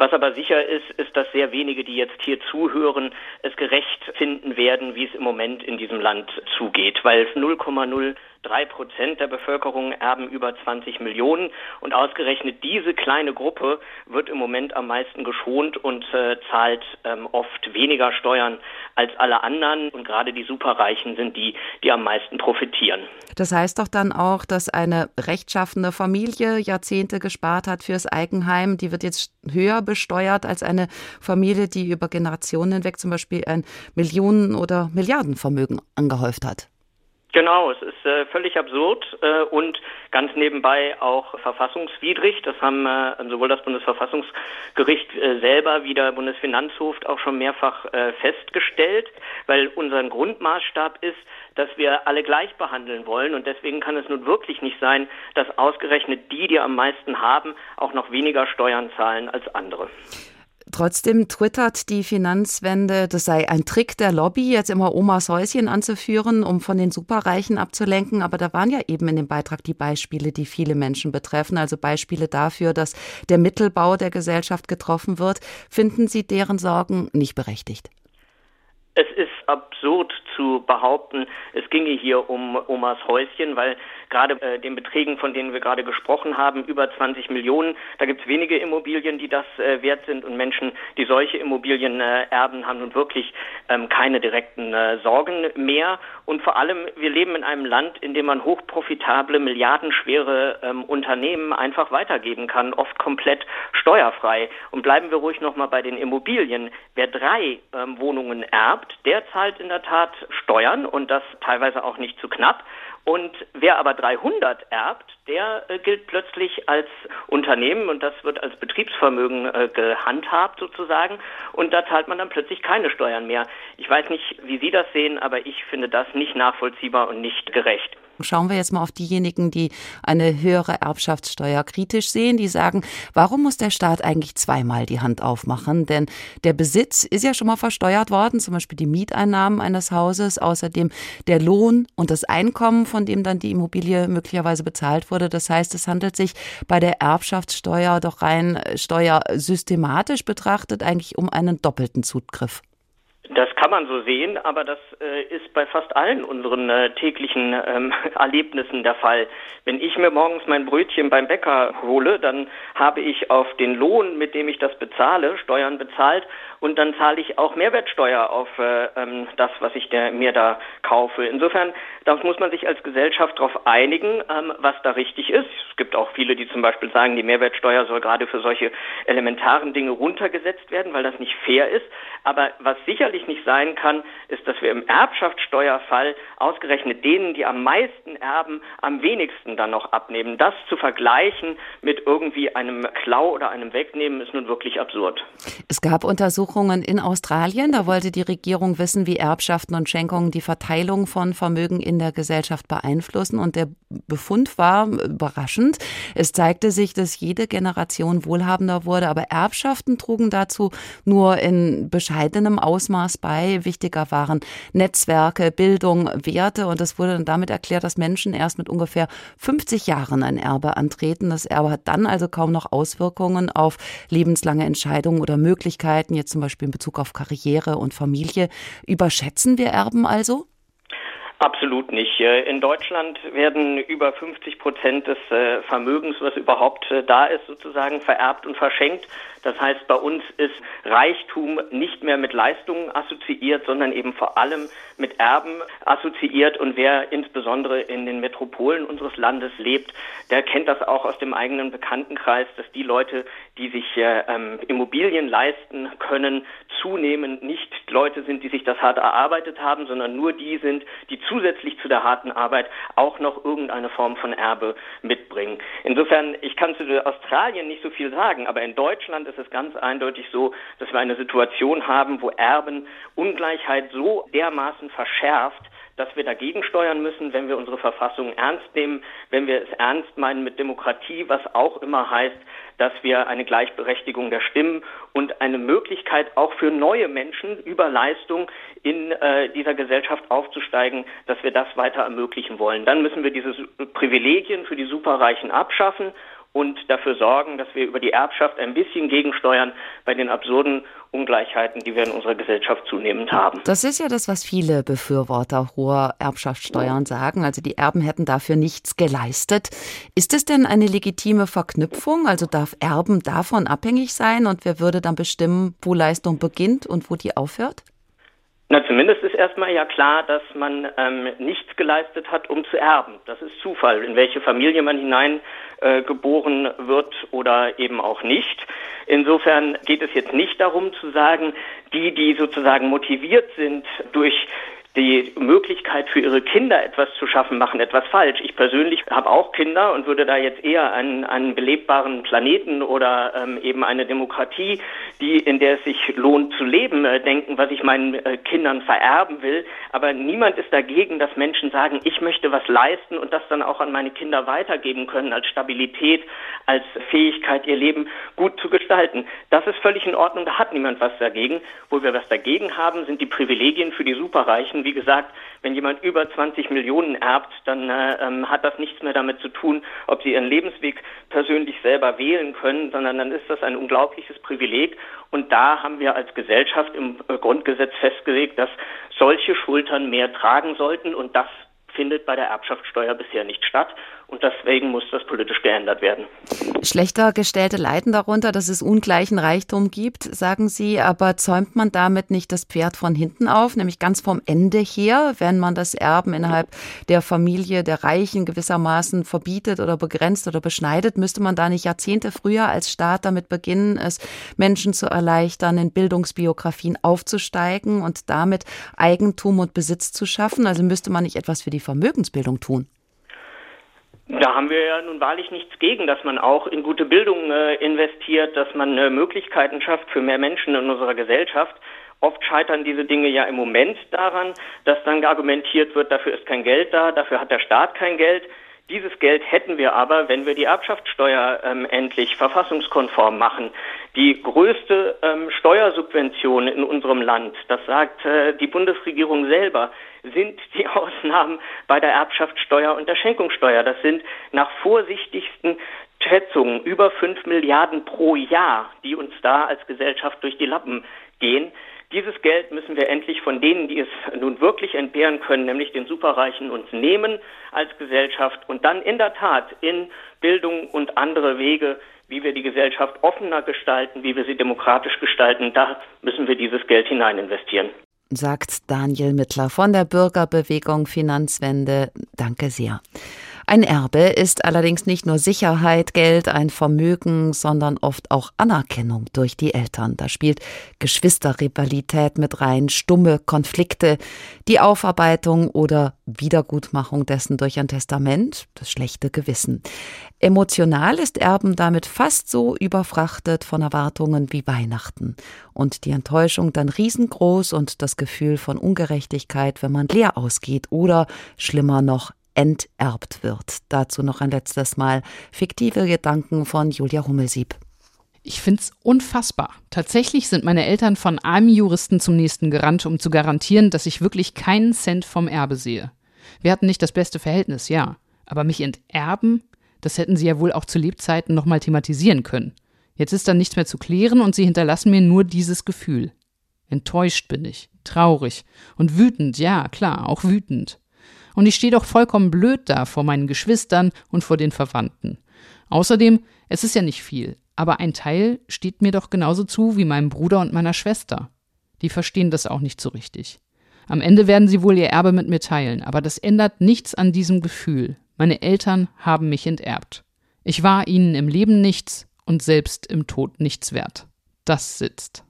Was aber sicher ist, ist, dass sehr wenige, die jetzt hier zuhören, es gerecht finden werden, wie es im Moment in diesem Land zugeht, weil es 0,0 Drei Prozent der Bevölkerung erben über 20 Millionen und ausgerechnet diese kleine Gruppe wird im Moment am meisten geschont und äh, zahlt ähm, oft weniger Steuern als alle anderen und gerade die Superreichen sind die, die am meisten profitieren. Das heißt doch dann auch, dass eine rechtschaffende Familie Jahrzehnte gespart hat fürs Eigenheim, die wird jetzt höher besteuert als eine Familie, die über Generationen hinweg zum Beispiel ein Millionen- oder Milliardenvermögen angehäuft hat. Genau, es ist äh, völlig absurd äh, und ganz nebenbei auch verfassungswidrig. Das haben äh, sowohl das Bundesverfassungsgericht äh, selber wie der Bundesfinanzhof auch schon mehrfach äh, festgestellt, weil unser Grundmaßstab ist, dass wir alle gleich behandeln wollen und deswegen kann es nun wirklich nicht sein, dass ausgerechnet die, die am meisten haben, auch noch weniger Steuern zahlen als andere. Trotzdem twittert die Finanzwende, das sei ein Trick der Lobby, jetzt immer Omas Häuschen anzuführen, um von den Superreichen abzulenken. Aber da waren ja eben in dem Beitrag die Beispiele, die viele Menschen betreffen, also Beispiele dafür, dass der Mittelbau der Gesellschaft getroffen wird. Finden Sie deren Sorgen nicht berechtigt? Es ist absurd zu behaupten, es ginge hier um Omas Häuschen, weil gerade äh, den Beträgen, von denen wir gerade gesprochen haben, über 20 Millionen, da gibt es wenige Immobilien, die das äh, wert sind und Menschen, die solche Immobilien äh, erben, haben nun wirklich ähm, keine direkten äh, Sorgen mehr. Und vor allem, wir leben in einem Land, in dem man hochprofitable, milliardenschwere ähm, Unternehmen einfach weitergeben kann, oft komplett steuerfrei. Und bleiben wir ruhig nochmal bei den Immobilien. Wer drei ähm, Wohnungen erbt, der zahlt in der Tat Steuern und das teilweise auch nicht zu knapp. Und wer aber 300 erbt, der äh, gilt plötzlich als Unternehmen und das wird als Betriebsvermögen äh, gehandhabt sozusagen und da zahlt man dann plötzlich keine Steuern mehr. Ich weiß nicht, wie Sie das sehen, aber ich finde das nicht nachvollziehbar und nicht gerecht. Schauen wir jetzt mal auf diejenigen, die eine höhere Erbschaftssteuer kritisch sehen, die sagen, warum muss der Staat eigentlich zweimal die Hand aufmachen? Denn der Besitz ist ja schon mal versteuert worden, zum Beispiel die Mieteinnahmen eines Hauses, außerdem der Lohn und das Einkommen, von dem dann die Immobilie möglicherweise bezahlt wurde. Das heißt, es handelt sich bei der Erbschaftssteuer doch rein steuersystematisch betrachtet eigentlich um einen doppelten Zugriff. Das kann man so sehen, aber das äh, ist bei fast allen unseren äh, täglichen ähm, Erlebnissen der Fall. Wenn ich mir morgens mein Brötchen beim Bäcker hole, dann habe ich auf den Lohn, mit dem ich das bezahle, Steuern bezahlt und dann zahle ich auch Mehrwertsteuer auf äh, ähm, das, was ich der, mir da kaufe. Insofern, da muss man sich als Gesellschaft darauf einigen, ähm, was da richtig ist. Es gibt auch viele, die zum Beispiel sagen, die Mehrwertsteuer soll gerade für solche elementaren Dinge runtergesetzt werden, weil das nicht fair ist. Aber was sicherlich nicht sein kann, ist, dass wir im Erbschaftssteuerfall ausgerechnet denen, die am meisten erben, am wenigsten dann noch abnehmen. Das zu vergleichen mit irgendwie einem Klau oder einem Wegnehmen ist nun wirklich absurd. Es gab Untersuchungen, Untersuchungen in Australien. Da wollte die Regierung wissen, wie Erbschaften und Schenkungen die Verteilung von Vermögen in der Gesellschaft beeinflussen. Und der Befund war überraschend. Es zeigte sich, dass jede Generation wohlhabender wurde, aber Erbschaften trugen dazu nur in bescheidenem Ausmaß bei. Wichtiger waren Netzwerke, Bildung, Werte. Und es wurde dann damit erklärt, dass Menschen erst mit ungefähr 50 Jahren ein Erbe antreten. Das Erbe hat dann also kaum noch Auswirkungen auf lebenslange Entscheidungen oder Möglichkeiten, jetzt zum Beispiel in Bezug auf Karriere und Familie. Überschätzen wir Erben also? Absolut nicht. Äh, in Deutschland werden über 50 Prozent des äh, Vermögens, was überhaupt äh, da ist, sozusagen vererbt und verschenkt. Das heißt, bei uns ist Reichtum nicht mehr mit Leistungen assoziiert, sondern eben vor allem mit Erben assoziiert. Und wer insbesondere in den Metropolen unseres Landes lebt, der kennt das auch aus dem eigenen Bekanntenkreis, dass die Leute, die sich äh, ähm, Immobilien leisten können, zunehmend nicht Leute sind, die sich das hart erarbeitet haben, sondern nur die sind, die zusätzlich zu der harten Arbeit auch noch irgendeine Form von Erbe mitbringen. Insofern, ich kann zu Australien nicht so viel sagen, aber in Deutschland ist es ganz eindeutig so, dass wir eine Situation haben, wo Erben Ungleichheit so dermaßen verschärft, dass wir dagegen steuern müssen, wenn wir unsere Verfassung ernst nehmen, wenn wir es ernst meinen mit Demokratie, was auch immer heißt, dass wir eine Gleichberechtigung der Stimmen und eine Möglichkeit auch für neue Menschen über Leistung in äh, dieser Gesellschaft aufzusteigen, dass wir das weiter ermöglichen wollen. Dann müssen wir diese Privilegien für die Superreichen abschaffen und dafür sorgen, dass wir über die Erbschaft ein bisschen gegensteuern bei den absurden Ungleichheiten, die wir in unserer Gesellschaft zunehmend haben. Das ist ja das, was viele Befürworter hoher Erbschaftssteuern sagen. Also die Erben hätten dafür nichts geleistet. Ist es denn eine legitime Verknüpfung? Also darf Erben davon abhängig sein und wer würde dann bestimmen, wo Leistung beginnt und wo die aufhört? Na, zumindest ist erstmal ja klar, dass man ähm, nichts geleistet hat, um zu erben. Das ist Zufall, in welche Familie man hineingeboren äh, wird oder eben auch nicht. Insofern geht es jetzt nicht darum zu sagen, die, die sozusagen motiviert sind durch die Möglichkeit für ihre Kinder etwas zu schaffen, machen etwas falsch. Ich persönlich habe auch Kinder und würde da jetzt eher an einen belebbaren Planeten oder ähm, eben eine Demokratie, die in der es sich lohnt zu leben, äh, denken, was ich meinen äh, Kindern vererben will. Aber niemand ist dagegen, dass Menschen sagen, ich möchte was leisten und das dann auch an meine Kinder weitergeben können als Stabilität, als Fähigkeit, ihr Leben gut zu gestalten. Das ist völlig in Ordnung. Da hat niemand was dagegen. Wo wir was dagegen haben, sind die Privilegien für die Superreichen Menschen. Wie gesagt, wenn jemand über 20 Millionen erbt, dann äh, ähm, hat das nichts mehr damit zu tun, ob sie ihren Lebensweg persönlich selber wählen können, sondern dann ist das ein unglaubliches Privileg. Und da haben wir als Gesellschaft im äh, Grundgesetz festgelegt, dass solche Schultern mehr tragen sollten und das findet bei der Erbschaftssteuer bisher nicht statt und deswegen muss das politisch geändert werden. Schlechter gestellte leiden darunter, dass es ungleichen Reichtum gibt, sagen Sie, aber zäumt man damit nicht das Pferd von hinten auf, nämlich ganz vom Ende her, wenn man das Erben innerhalb der Familie der Reichen gewissermaßen verbietet oder begrenzt oder beschneidet, müsste man da nicht Jahrzehnte früher als Staat damit beginnen, es Menschen zu erleichtern, in Bildungsbiografien aufzusteigen und damit Eigentum und Besitz zu schaffen? Also müsste man nicht etwas für die Vermögensbildung tun? Da haben wir ja nun wahrlich nichts gegen, dass man auch in gute Bildung äh, investiert, dass man äh, Möglichkeiten schafft für mehr Menschen in unserer Gesellschaft. Oft scheitern diese Dinge ja im Moment daran, dass dann argumentiert wird, dafür ist kein Geld da, dafür hat der Staat kein Geld. Dieses Geld hätten wir aber, wenn wir die Erbschaftssteuer ähm, endlich verfassungskonform machen. Die größte ähm, Steuersubvention in unserem Land, das sagt äh, die Bundesregierung selber, sind die Ausnahmen bei der Erbschaftssteuer und der Schenkungssteuer. Das sind nach vorsichtigsten Schätzungen über fünf Milliarden pro Jahr, die uns da als Gesellschaft durch die Lappen gehen. Dieses Geld müssen wir endlich von denen, die es nun wirklich entbehren können, nämlich den Superreichen, uns nehmen als Gesellschaft und dann in der Tat in Bildung und andere Wege, wie wir die Gesellschaft offener gestalten, wie wir sie demokratisch gestalten, da müssen wir dieses Geld hinein investieren. Sagt Daniel Mittler von der Bürgerbewegung Finanzwende. Danke sehr. Ein Erbe ist allerdings nicht nur Sicherheit, Geld, ein Vermögen, sondern oft auch Anerkennung durch die Eltern. Da spielt Geschwisterrivalität mit rein, stumme Konflikte, die Aufarbeitung oder Wiedergutmachung dessen durch ein Testament, das schlechte Gewissen. Emotional ist Erben damit fast so überfrachtet von Erwartungen wie Weihnachten. Und die Enttäuschung dann riesengroß und das Gefühl von Ungerechtigkeit, wenn man leer ausgeht oder schlimmer noch enterbt wird. Dazu noch ein letztes Mal fiktive Gedanken von Julia Hummelsieb. Ich finde es unfassbar. Tatsächlich sind meine Eltern von einem Juristen zum nächsten gerannt, um zu garantieren, dass ich wirklich keinen Cent vom Erbe sehe. Wir hatten nicht das beste Verhältnis, ja. Aber mich enterben, das hätten sie ja wohl auch zu Lebzeiten nochmal thematisieren können. Jetzt ist dann nichts mehr zu klären und sie hinterlassen mir nur dieses Gefühl. Enttäuscht bin ich, traurig und wütend, ja, klar, auch wütend. Und ich stehe doch vollkommen blöd da vor meinen Geschwistern und vor den Verwandten. Außerdem, es ist ja nicht viel, aber ein Teil steht mir doch genauso zu wie meinem Bruder und meiner Schwester. Die verstehen das auch nicht so richtig. Am Ende werden sie wohl ihr Erbe mit mir teilen, aber das ändert nichts an diesem Gefühl. Meine Eltern haben mich enterbt. Ich war ihnen im Leben nichts und selbst im Tod nichts wert. Das sitzt.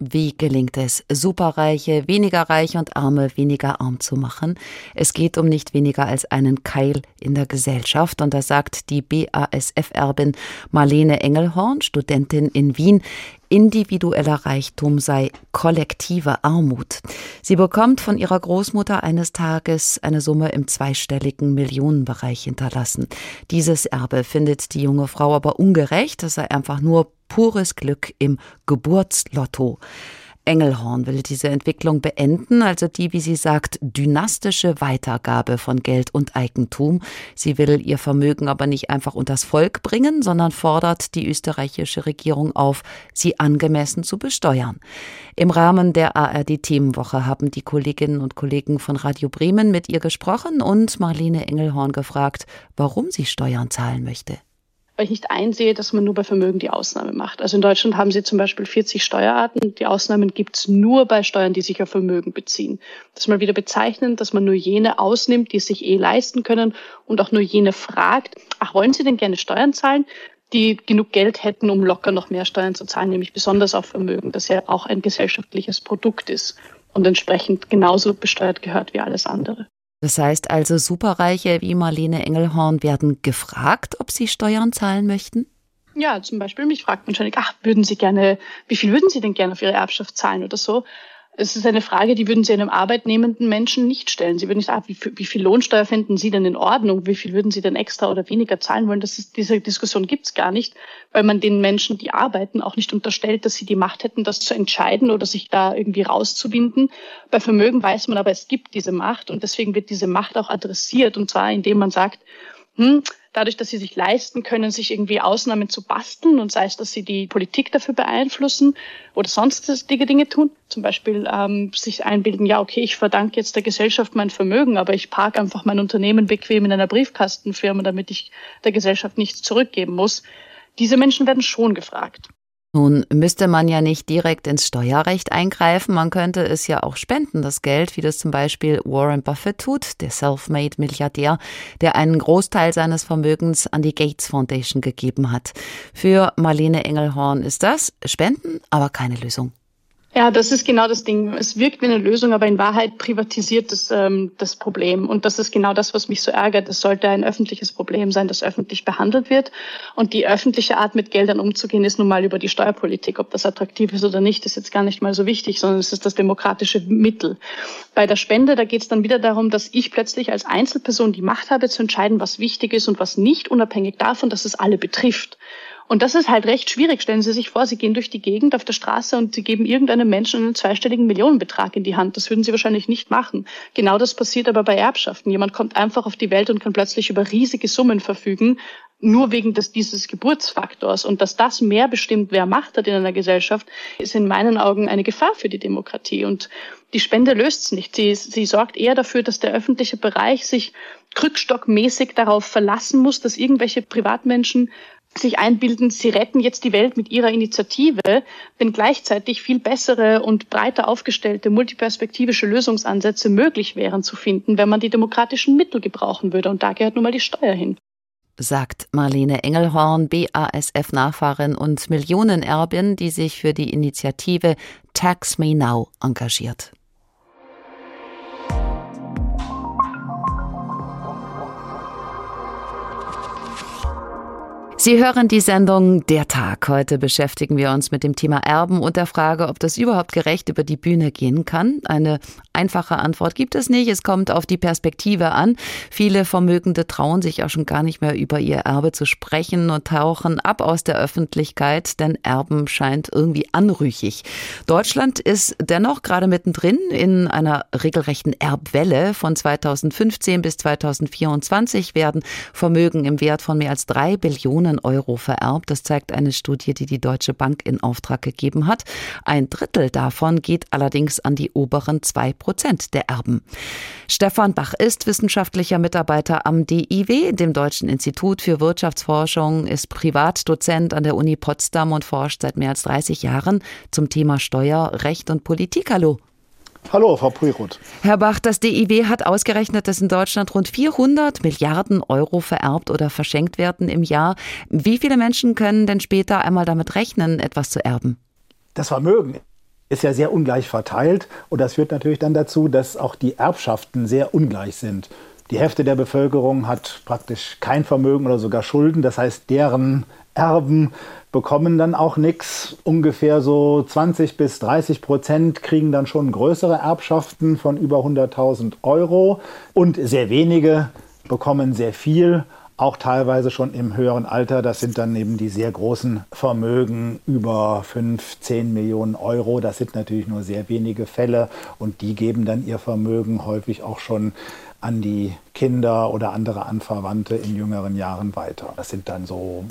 Wie gelingt es, Superreiche weniger reich und Arme weniger arm zu machen? Es geht um nicht weniger als einen Keil in der Gesellschaft. Und da sagt die BASF-Erbin Marlene Engelhorn, Studentin in Wien, individueller Reichtum sei kollektive Armut. Sie bekommt von ihrer Großmutter eines Tages eine Summe im zweistelligen Millionenbereich hinterlassen. Dieses Erbe findet die junge Frau aber ungerecht, es sei einfach nur pures Glück im Geburtslotto. Engelhorn will diese Entwicklung beenden, also die, wie sie sagt, dynastische Weitergabe von Geld und Eigentum. Sie will ihr Vermögen aber nicht einfach unters Volk bringen, sondern fordert die österreichische Regierung auf, sie angemessen zu besteuern. Im Rahmen der ARD Themenwoche haben die Kolleginnen und Kollegen von Radio Bremen mit ihr gesprochen und Marlene Engelhorn gefragt, warum sie Steuern zahlen möchte weil ich nicht einsehe, dass man nur bei Vermögen die Ausnahme macht. Also in Deutschland haben sie zum Beispiel 40 Steuerarten. Die Ausnahmen gibt es nur bei Steuern, die sich auf Vermögen beziehen. Das mal wieder bezeichnend, dass man nur jene ausnimmt, die es sich eh leisten können und auch nur jene fragt, ach, wollen Sie denn gerne Steuern zahlen? die genug Geld hätten, um locker noch mehr Steuern zu zahlen, nämlich besonders auf Vermögen, das ja auch ein gesellschaftliches Produkt ist und entsprechend genauso besteuert gehört wie alles andere. Das heißt also, Superreiche wie Marlene Engelhorn werden gefragt, ob sie Steuern zahlen möchten? Ja, zum Beispiel mich fragt man schon, ach, würden Sie gerne, wie viel würden Sie denn gerne auf Ihre Erbschaft zahlen oder so? Es ist eine Frage, die würden Sie einem arbeitnehmenden Menschen nicht stellen. Sie würden nicht sagen, wie, wie viel Lohnsteuer finden Sie denn in Ordnung? Wie viel würden Sie denn extra oder weniger zahlen wollen? Das ist, diese Diskussion gibt es gar nicht, weil man den Menschen, die arbeiten, auch nicht unterstellt, dass sie die Macht hätten, das zu entscheiden oder sich da irgendwie rauszubinden. Bei Vermögen weiß man aber, es gibt diese Macht und deswegen wird diese Macht auch adressiert und zwar indem man sagt, hm, dadurch, dass sie sich leisten können, sich irgendwie Ausnahmen zu basteln und sei es, dass sie die Politik dafür beeinflussen oder sonstige Dinge tun, zum Beispiel ähm, sich einbilden, ja, okay, ich verdanke jetzt der Gesellschaft mein Vermögen, aber ich parke einfach mein Unternehmen bequem in einer Briefkastenfirma, damit ich der Gesellschaft nichts zurückgeben muss. Diese Menschen werden schon gefragt. Nun müsste man ja nicht direkt ins Steuerrecht eingreifen, man könnte es ja auch spenden, das Geld, wie das zum Beispiel Warren Buffett tut, der Self-Made-Milliardär, der einen Großteil seines Vermögens an die Gates Foundation gegeben hat. Für Marlene Engelhorn ist das Spenden, aber keine Lösung. Ja, das ist genau das Ding. Es wirkt wie eine Lösung, aber in Wahrheit privatisiert es ähm, das Problem. Und das ist genau das, was mich so ärgert. Es sollte ein öffentliches Problem sein, das öffentlich behandelt wird. Und die öffentliche Art, mit Geldern umzugehen, ist nun mal über die Steuerpolitik. Ob das attraktiv ist oder nicht, ist jetzt gar nicht mal so wichtig, sondern es ist das demokratische Mittel. Bei der Spende, da geht es dann wieder darum, dass ich plötzlich als Einzelperson die Macht habe, zu entscheiden, was wichtig ist und was nicht, unabhängig davon, dass es alle betrifft. Und das ist halt recht schwierig. Stellen Sie sich vor, Sie gehen durch die Gegend auf der Straße und Sie geben irgendeinem Menschen einen zweistelligen Millionenbetrag in die Hand. Das würden Sie wahrscheinlich nicht machen. Genau das passiert aber bei Erbschaften. Jemand kommt einfach auf die Welt und kann plötzlich über riesige Summen verfügen, nur wegen des, dieses Geburtsfaktors. Und dass das mehr bestimmt, wer Macht hat in einer Gesellschaft, ist in meinen Augen eine Gefahr für die Demokratie. Und die Spende löst es nicht. Sie, sie sorgt eher dafür, dass der öffentliche Bereich sich krückstockmäßig darauf verlassen muss, dass irgendwelche Privatmenschen sich einbilden, sie retten jetzt die Welt mit ihrer Initiative, wenn gleichzeitig viel bessere und breiter aufgestellte multiperspektivische Lösungsansätze möglich wären zu finden, wenn man die demokratischen Mittel gebrauchen würde. Und da gehört nun mal die Steuer hin. Sagt Marlene Engelhorn, BASF-Nachfahrin und Millionenerbin, die sich für die Initiative Tax Me Now engagiert. Sie hören die Sendung Der Tag. Heute beschäftigen wir uns mit dem Thema Erben und der Frage, ob das überhaupt gerecht über die Bühne gehen kann. Eine einfache Antwort gibt es nicht. Es kommt auf die Perspektive an. Viele Vermögende trauen sich auch schon gar nicht mehr über ihr Erbe zu sprechen und tauchen ab aus der Öffentlichkeit, denn Erben scheint irgendwie anrüchig. Deutschland ist dennoch gerade mittendrin in einer regelrechten Erbwelle. Von 2015 bis 2024 werden Vermögen im Wert von mehr als drei Billionen Millionen Euro vererbt. Das zeigt eine Studie, die die Deutsche Bank in Auftrag gegeben hat. Ein Drittel davon geht allerdings an die oberen zwei Prozent der Erben. Stefan Bach ist wissenschaftlicher Mitarbeiter am DIW, dem Deutschen Institut für Wirtschaftsforschung, ist Privatdozent an der Uni Potsdam und forscht seit mehr als 30 Jahren zum Thema Steuer, Recht und Politik. Hallo. Hallo, Frau Puiroth. Herr Bach, das DIW hat ausgerechnet, dass in Deutschland rund 400 Milliarden Euro vererbt oder verschenkt werden im Jahr. Wie viele Menschen können denn später einmal damit rechnen, etwas zu erben? Das Vermögen ist ja sehr ungleich verteilt und das führt natürlich dann dazu, dass auch die Erbschaften sehr ungleich sind. Die Hälfte der Bevölkerung hat praktisch kein Vermögen oder sogar Schulden. Das heißt, deren Erben bekommen dann auch nichts. Ungefähr so 20 bis 30 Prozent kriegen dann schon größere Erbschaften von über 100.000 Euro. Und sehr wenige bekommen sehr viel. auch teilweise schon im höheren Alter. Das sind dann eben die sehr großen Vermögen über 5, 10 Millionen Euro. Das sind natürlich nur sehr wenige Fälle und die geben dann ihr Vermögen häufig auch schon an die Kinder oder andere Anverwandte in jüngeren Jahren weiter. Das sind dann so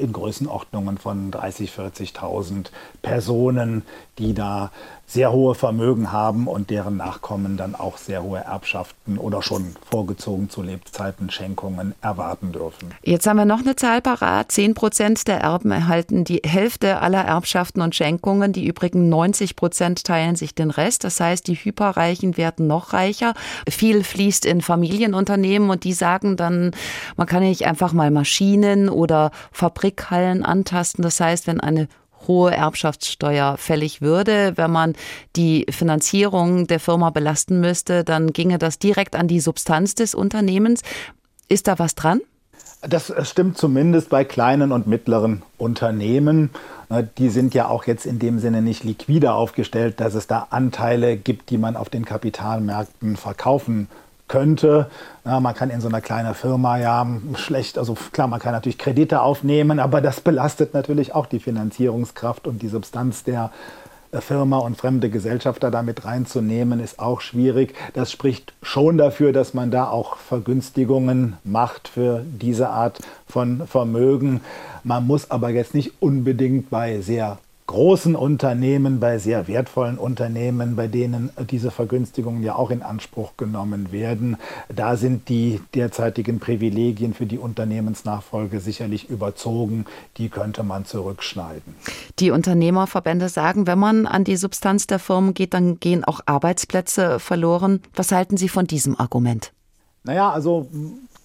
in Größenordnungen von 30, 40.000 Personen, die da sehr hohe Vermögen haben und deren Nachkommen dann auch sehr hohe Erbschaften oder schon vorgezogen zu Lebzeiten Schenkungen erwarten dürfen. Jetzt haben wir noch eine Zahl parat. Zehn Prozent der Erben erhalten die Hälfte aller Erbschaften und Schenkungen. Die übrigen 90 Prozent teilen sich den Rest. Das heißt, die Hyperreichen werden noch reicher. Viel fließt in Familienunternehmen und die sagen dann, man kann nicht einfach mal Maschinen oder Fabrikhallen antasten. Das heißt, wenn eine hohe Erbschaftssteuer fällig würde. Wenn man die Finanzierung der Firma belasten müsste, dann ginge das direkt an die Substanz des Unternehmens. Ist da was dran? Das stimmt zumindest bei kleinen und mittleren Unternehmen. Die sind ja auch jetzt in dem Sinne nicht liquide aufgestellt, dass es da Anteile gibt, die man auf den Kapitalmärkten verkaufen könnte. Ja, man kann in so einer kleinen Firma ja schlecht, also klar, man kann natürlich Kredite aufnehmen, aber das belastet natürlich auch die Finanzierungskraft und die Substanz der äh, Firma und fremde Gesellschafter damit reinzunehmen, ist auch schwierig. Das spricht schon dafür, dass man da auch Vergünstigungen macht für diese Art von Vermögen. Man muss aber jetzt nicht unbedingt bei sehr großen Unternehmen, bei sehr wertvollen Unternehmen, bei denen diese Vergünstigungen ja auch in Anspruch genommen werden. Da sind die derzeitigen Privilegien für die Unternehmensnachfolge sicherlich überzogen. Die könnte man zurückschneiden. Die Unternehmerverbände sagen, wenn man an die Substanz der Firmen geht, dann gehen auch Arbeitsplätze verloren. Was halten Sie von diesem Argument? Naja, also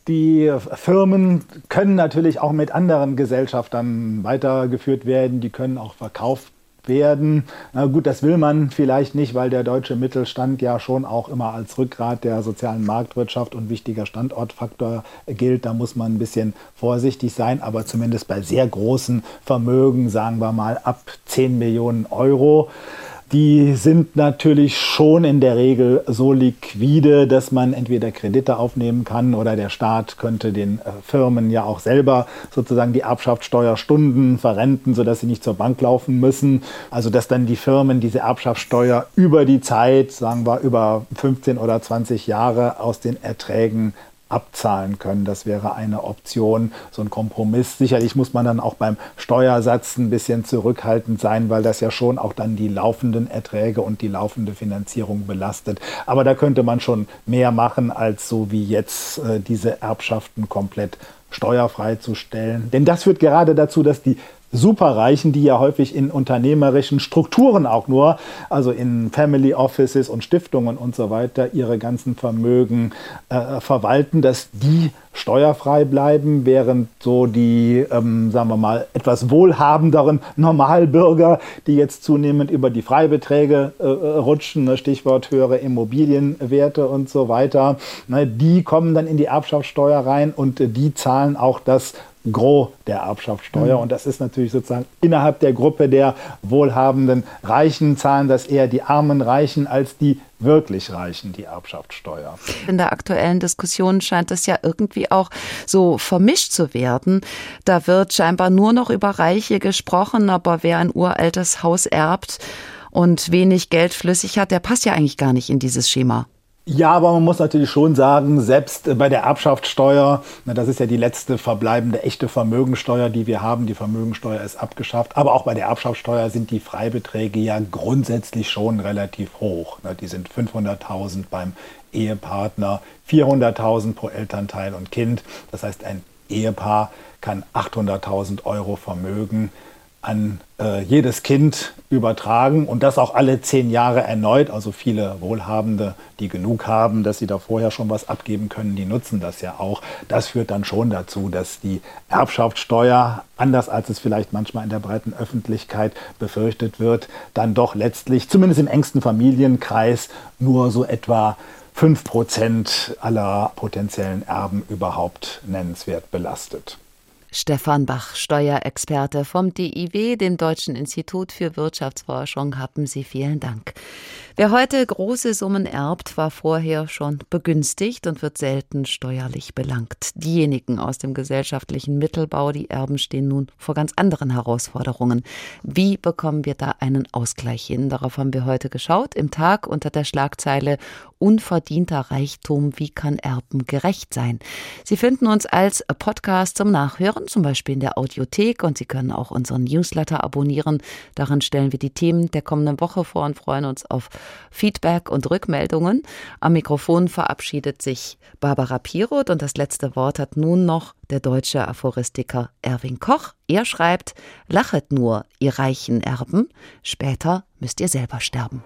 die Firmen können natürlich auch mit anderen Gesellschaftern weitergeführt werden, die können auch verkauft werden. Na gut, das will man vielleicht nicht, weil der deutsche Mittelstand ja schon auch immer als Rückgrat der sozialen Marktwirtschaft und wichtiger Standortfaktor gilt. Da muss man ein bisschen vorsichtig sein, aber zumindest bei sehr großen Vermögen, sagen wir mal ab 10 Millionen Euro, die sind natürlich schon in der Regel so liquide, dass man entweder Kredite aufnehmen kann oder der Staat könnte den äh, Firmen ja auch selber sozusagen die Erbschaftssteuerstunden verrenten, sodass sie nicht zur Bank laufen müssen. Also dass dann die Firmen diese Erbschaftssteuer über die Zeit, sagen wir über 15 oder 20 Jahre aus den Erträgen abzahlen können. Das wäre eine Option, so ein Kompromiss. Sicherlich muss man dann auch beim Steuersatz ein bisschen zurückhaltend sein, weil das ja schon auch dann die laufenden Erträge und die laufende Finanzierung belastet. Aber da könnte man schon mehr machen, als so wie jetzt äh, diese Erbschaften komplett steuerfrei zu stellen. Denn das führt gerade dazu, dass die Superreichen, die ja häufig in unternehmerischen Strukturen auch nur, also in Family Offices und Stiftungen und so weiter, ihre ganzen Vermögen äh, verwalten, dass die steuerfrei bleiben, während so die, ähm, sagen wir mal, etwas wohlhabenderen Normalbürger, die jetzt zunehmend über die Freibeträge äh, rutschen, ne, Stichwort höhere Immobilienwerte und so weiter, ne, die kommen dann in die Erbschaftssteuer rein und äh, die zahlen auch das Gros der Erbschaftssteuer. Mhm. Und das ist natürlich sozusagen innerhalb der Gruppe der wohlhabenden Reichen zahlen das eher die armen Reichen als die wirklich Reichen die Erbschaftssteuer. In der aktuellen Diskussion scheint es ja irgendwie auch so vermischt zu werden. Da wird scheinbar nur noch über Reiche gesprochen, aber wer ein uraltes Haus erbt und wenig Geld flüssig hat, der passt ja eigentlich gar nicht in dieses Schema. Ja, aber man muss natürlich schon sagen, selbst bei der Erbschaftssteuer, das ist ja die letzte verbleibende echte Vermögensteuer, die wir haben. Die Vermögensteuer ist abgeschafft. Aber auch bei der Erbschaftssteuer sind die Freibeträge ja grundsätzlich schon relativ hoch. Die sind 500.000 beim Ehepartner, 400.000 pro Elternteil und Kind. Das heißt, ein Ehepaar kann 800.000 Euro Vermögen an äh, jedes Kind übertragen und das auch alle zehn Jahre erneut. Also viele Wohlhabende, die genug haben, dass sie da vorher schon was abgeben können, die nutzen das ja auch. Das führt dann schon dazu, dass die Erbschaftssteuer, anders als es vielleicht manchmal in der breiten Öffentlichkeit befürchtet wird, dann doch letztlich, zumindest im engsten Familienkreis, nur so etwa 5% aller potenziellen Erben überhaupt nennenswert belastet. Stefan Bach, Steuerexperte vom DIW, dem Deutschen Institut für Wirtschaftsforschung, haben Sie vielen Dank. Wer heute große Summen erbt, war vorher schon begünstigt und wird selten steuerlich belangt. Diejenigen aus dem gesellschaftlichen Mittelbau, die erben, stehen nun vor ganz anderen Herausforderungen. Wie bekommen wir da einen Ausgleich hin? Darauf haben wir heute geschaut im Tag unter der Schlagzeile Unverdienter Reichtum, wie kann Erben gerecht sein? Sie finden uns als Podcast zum Nachhören, zum Beispiel in der Audiothek und Sie können auch unseren Newsletter abonnieren. Darin stellen wir die Themen der kommenden Woche vor und freuen uns auf Feedback und Rückmeldungen. Am Mikrofon verabschiedet sich Barbara Piroth und das letzte Wort hat nun noch der deutsche Aphoristiker Erwin Koch. Er schreibt, lachet nur, ihr reichen Erben, später müsst ihr selber sterben.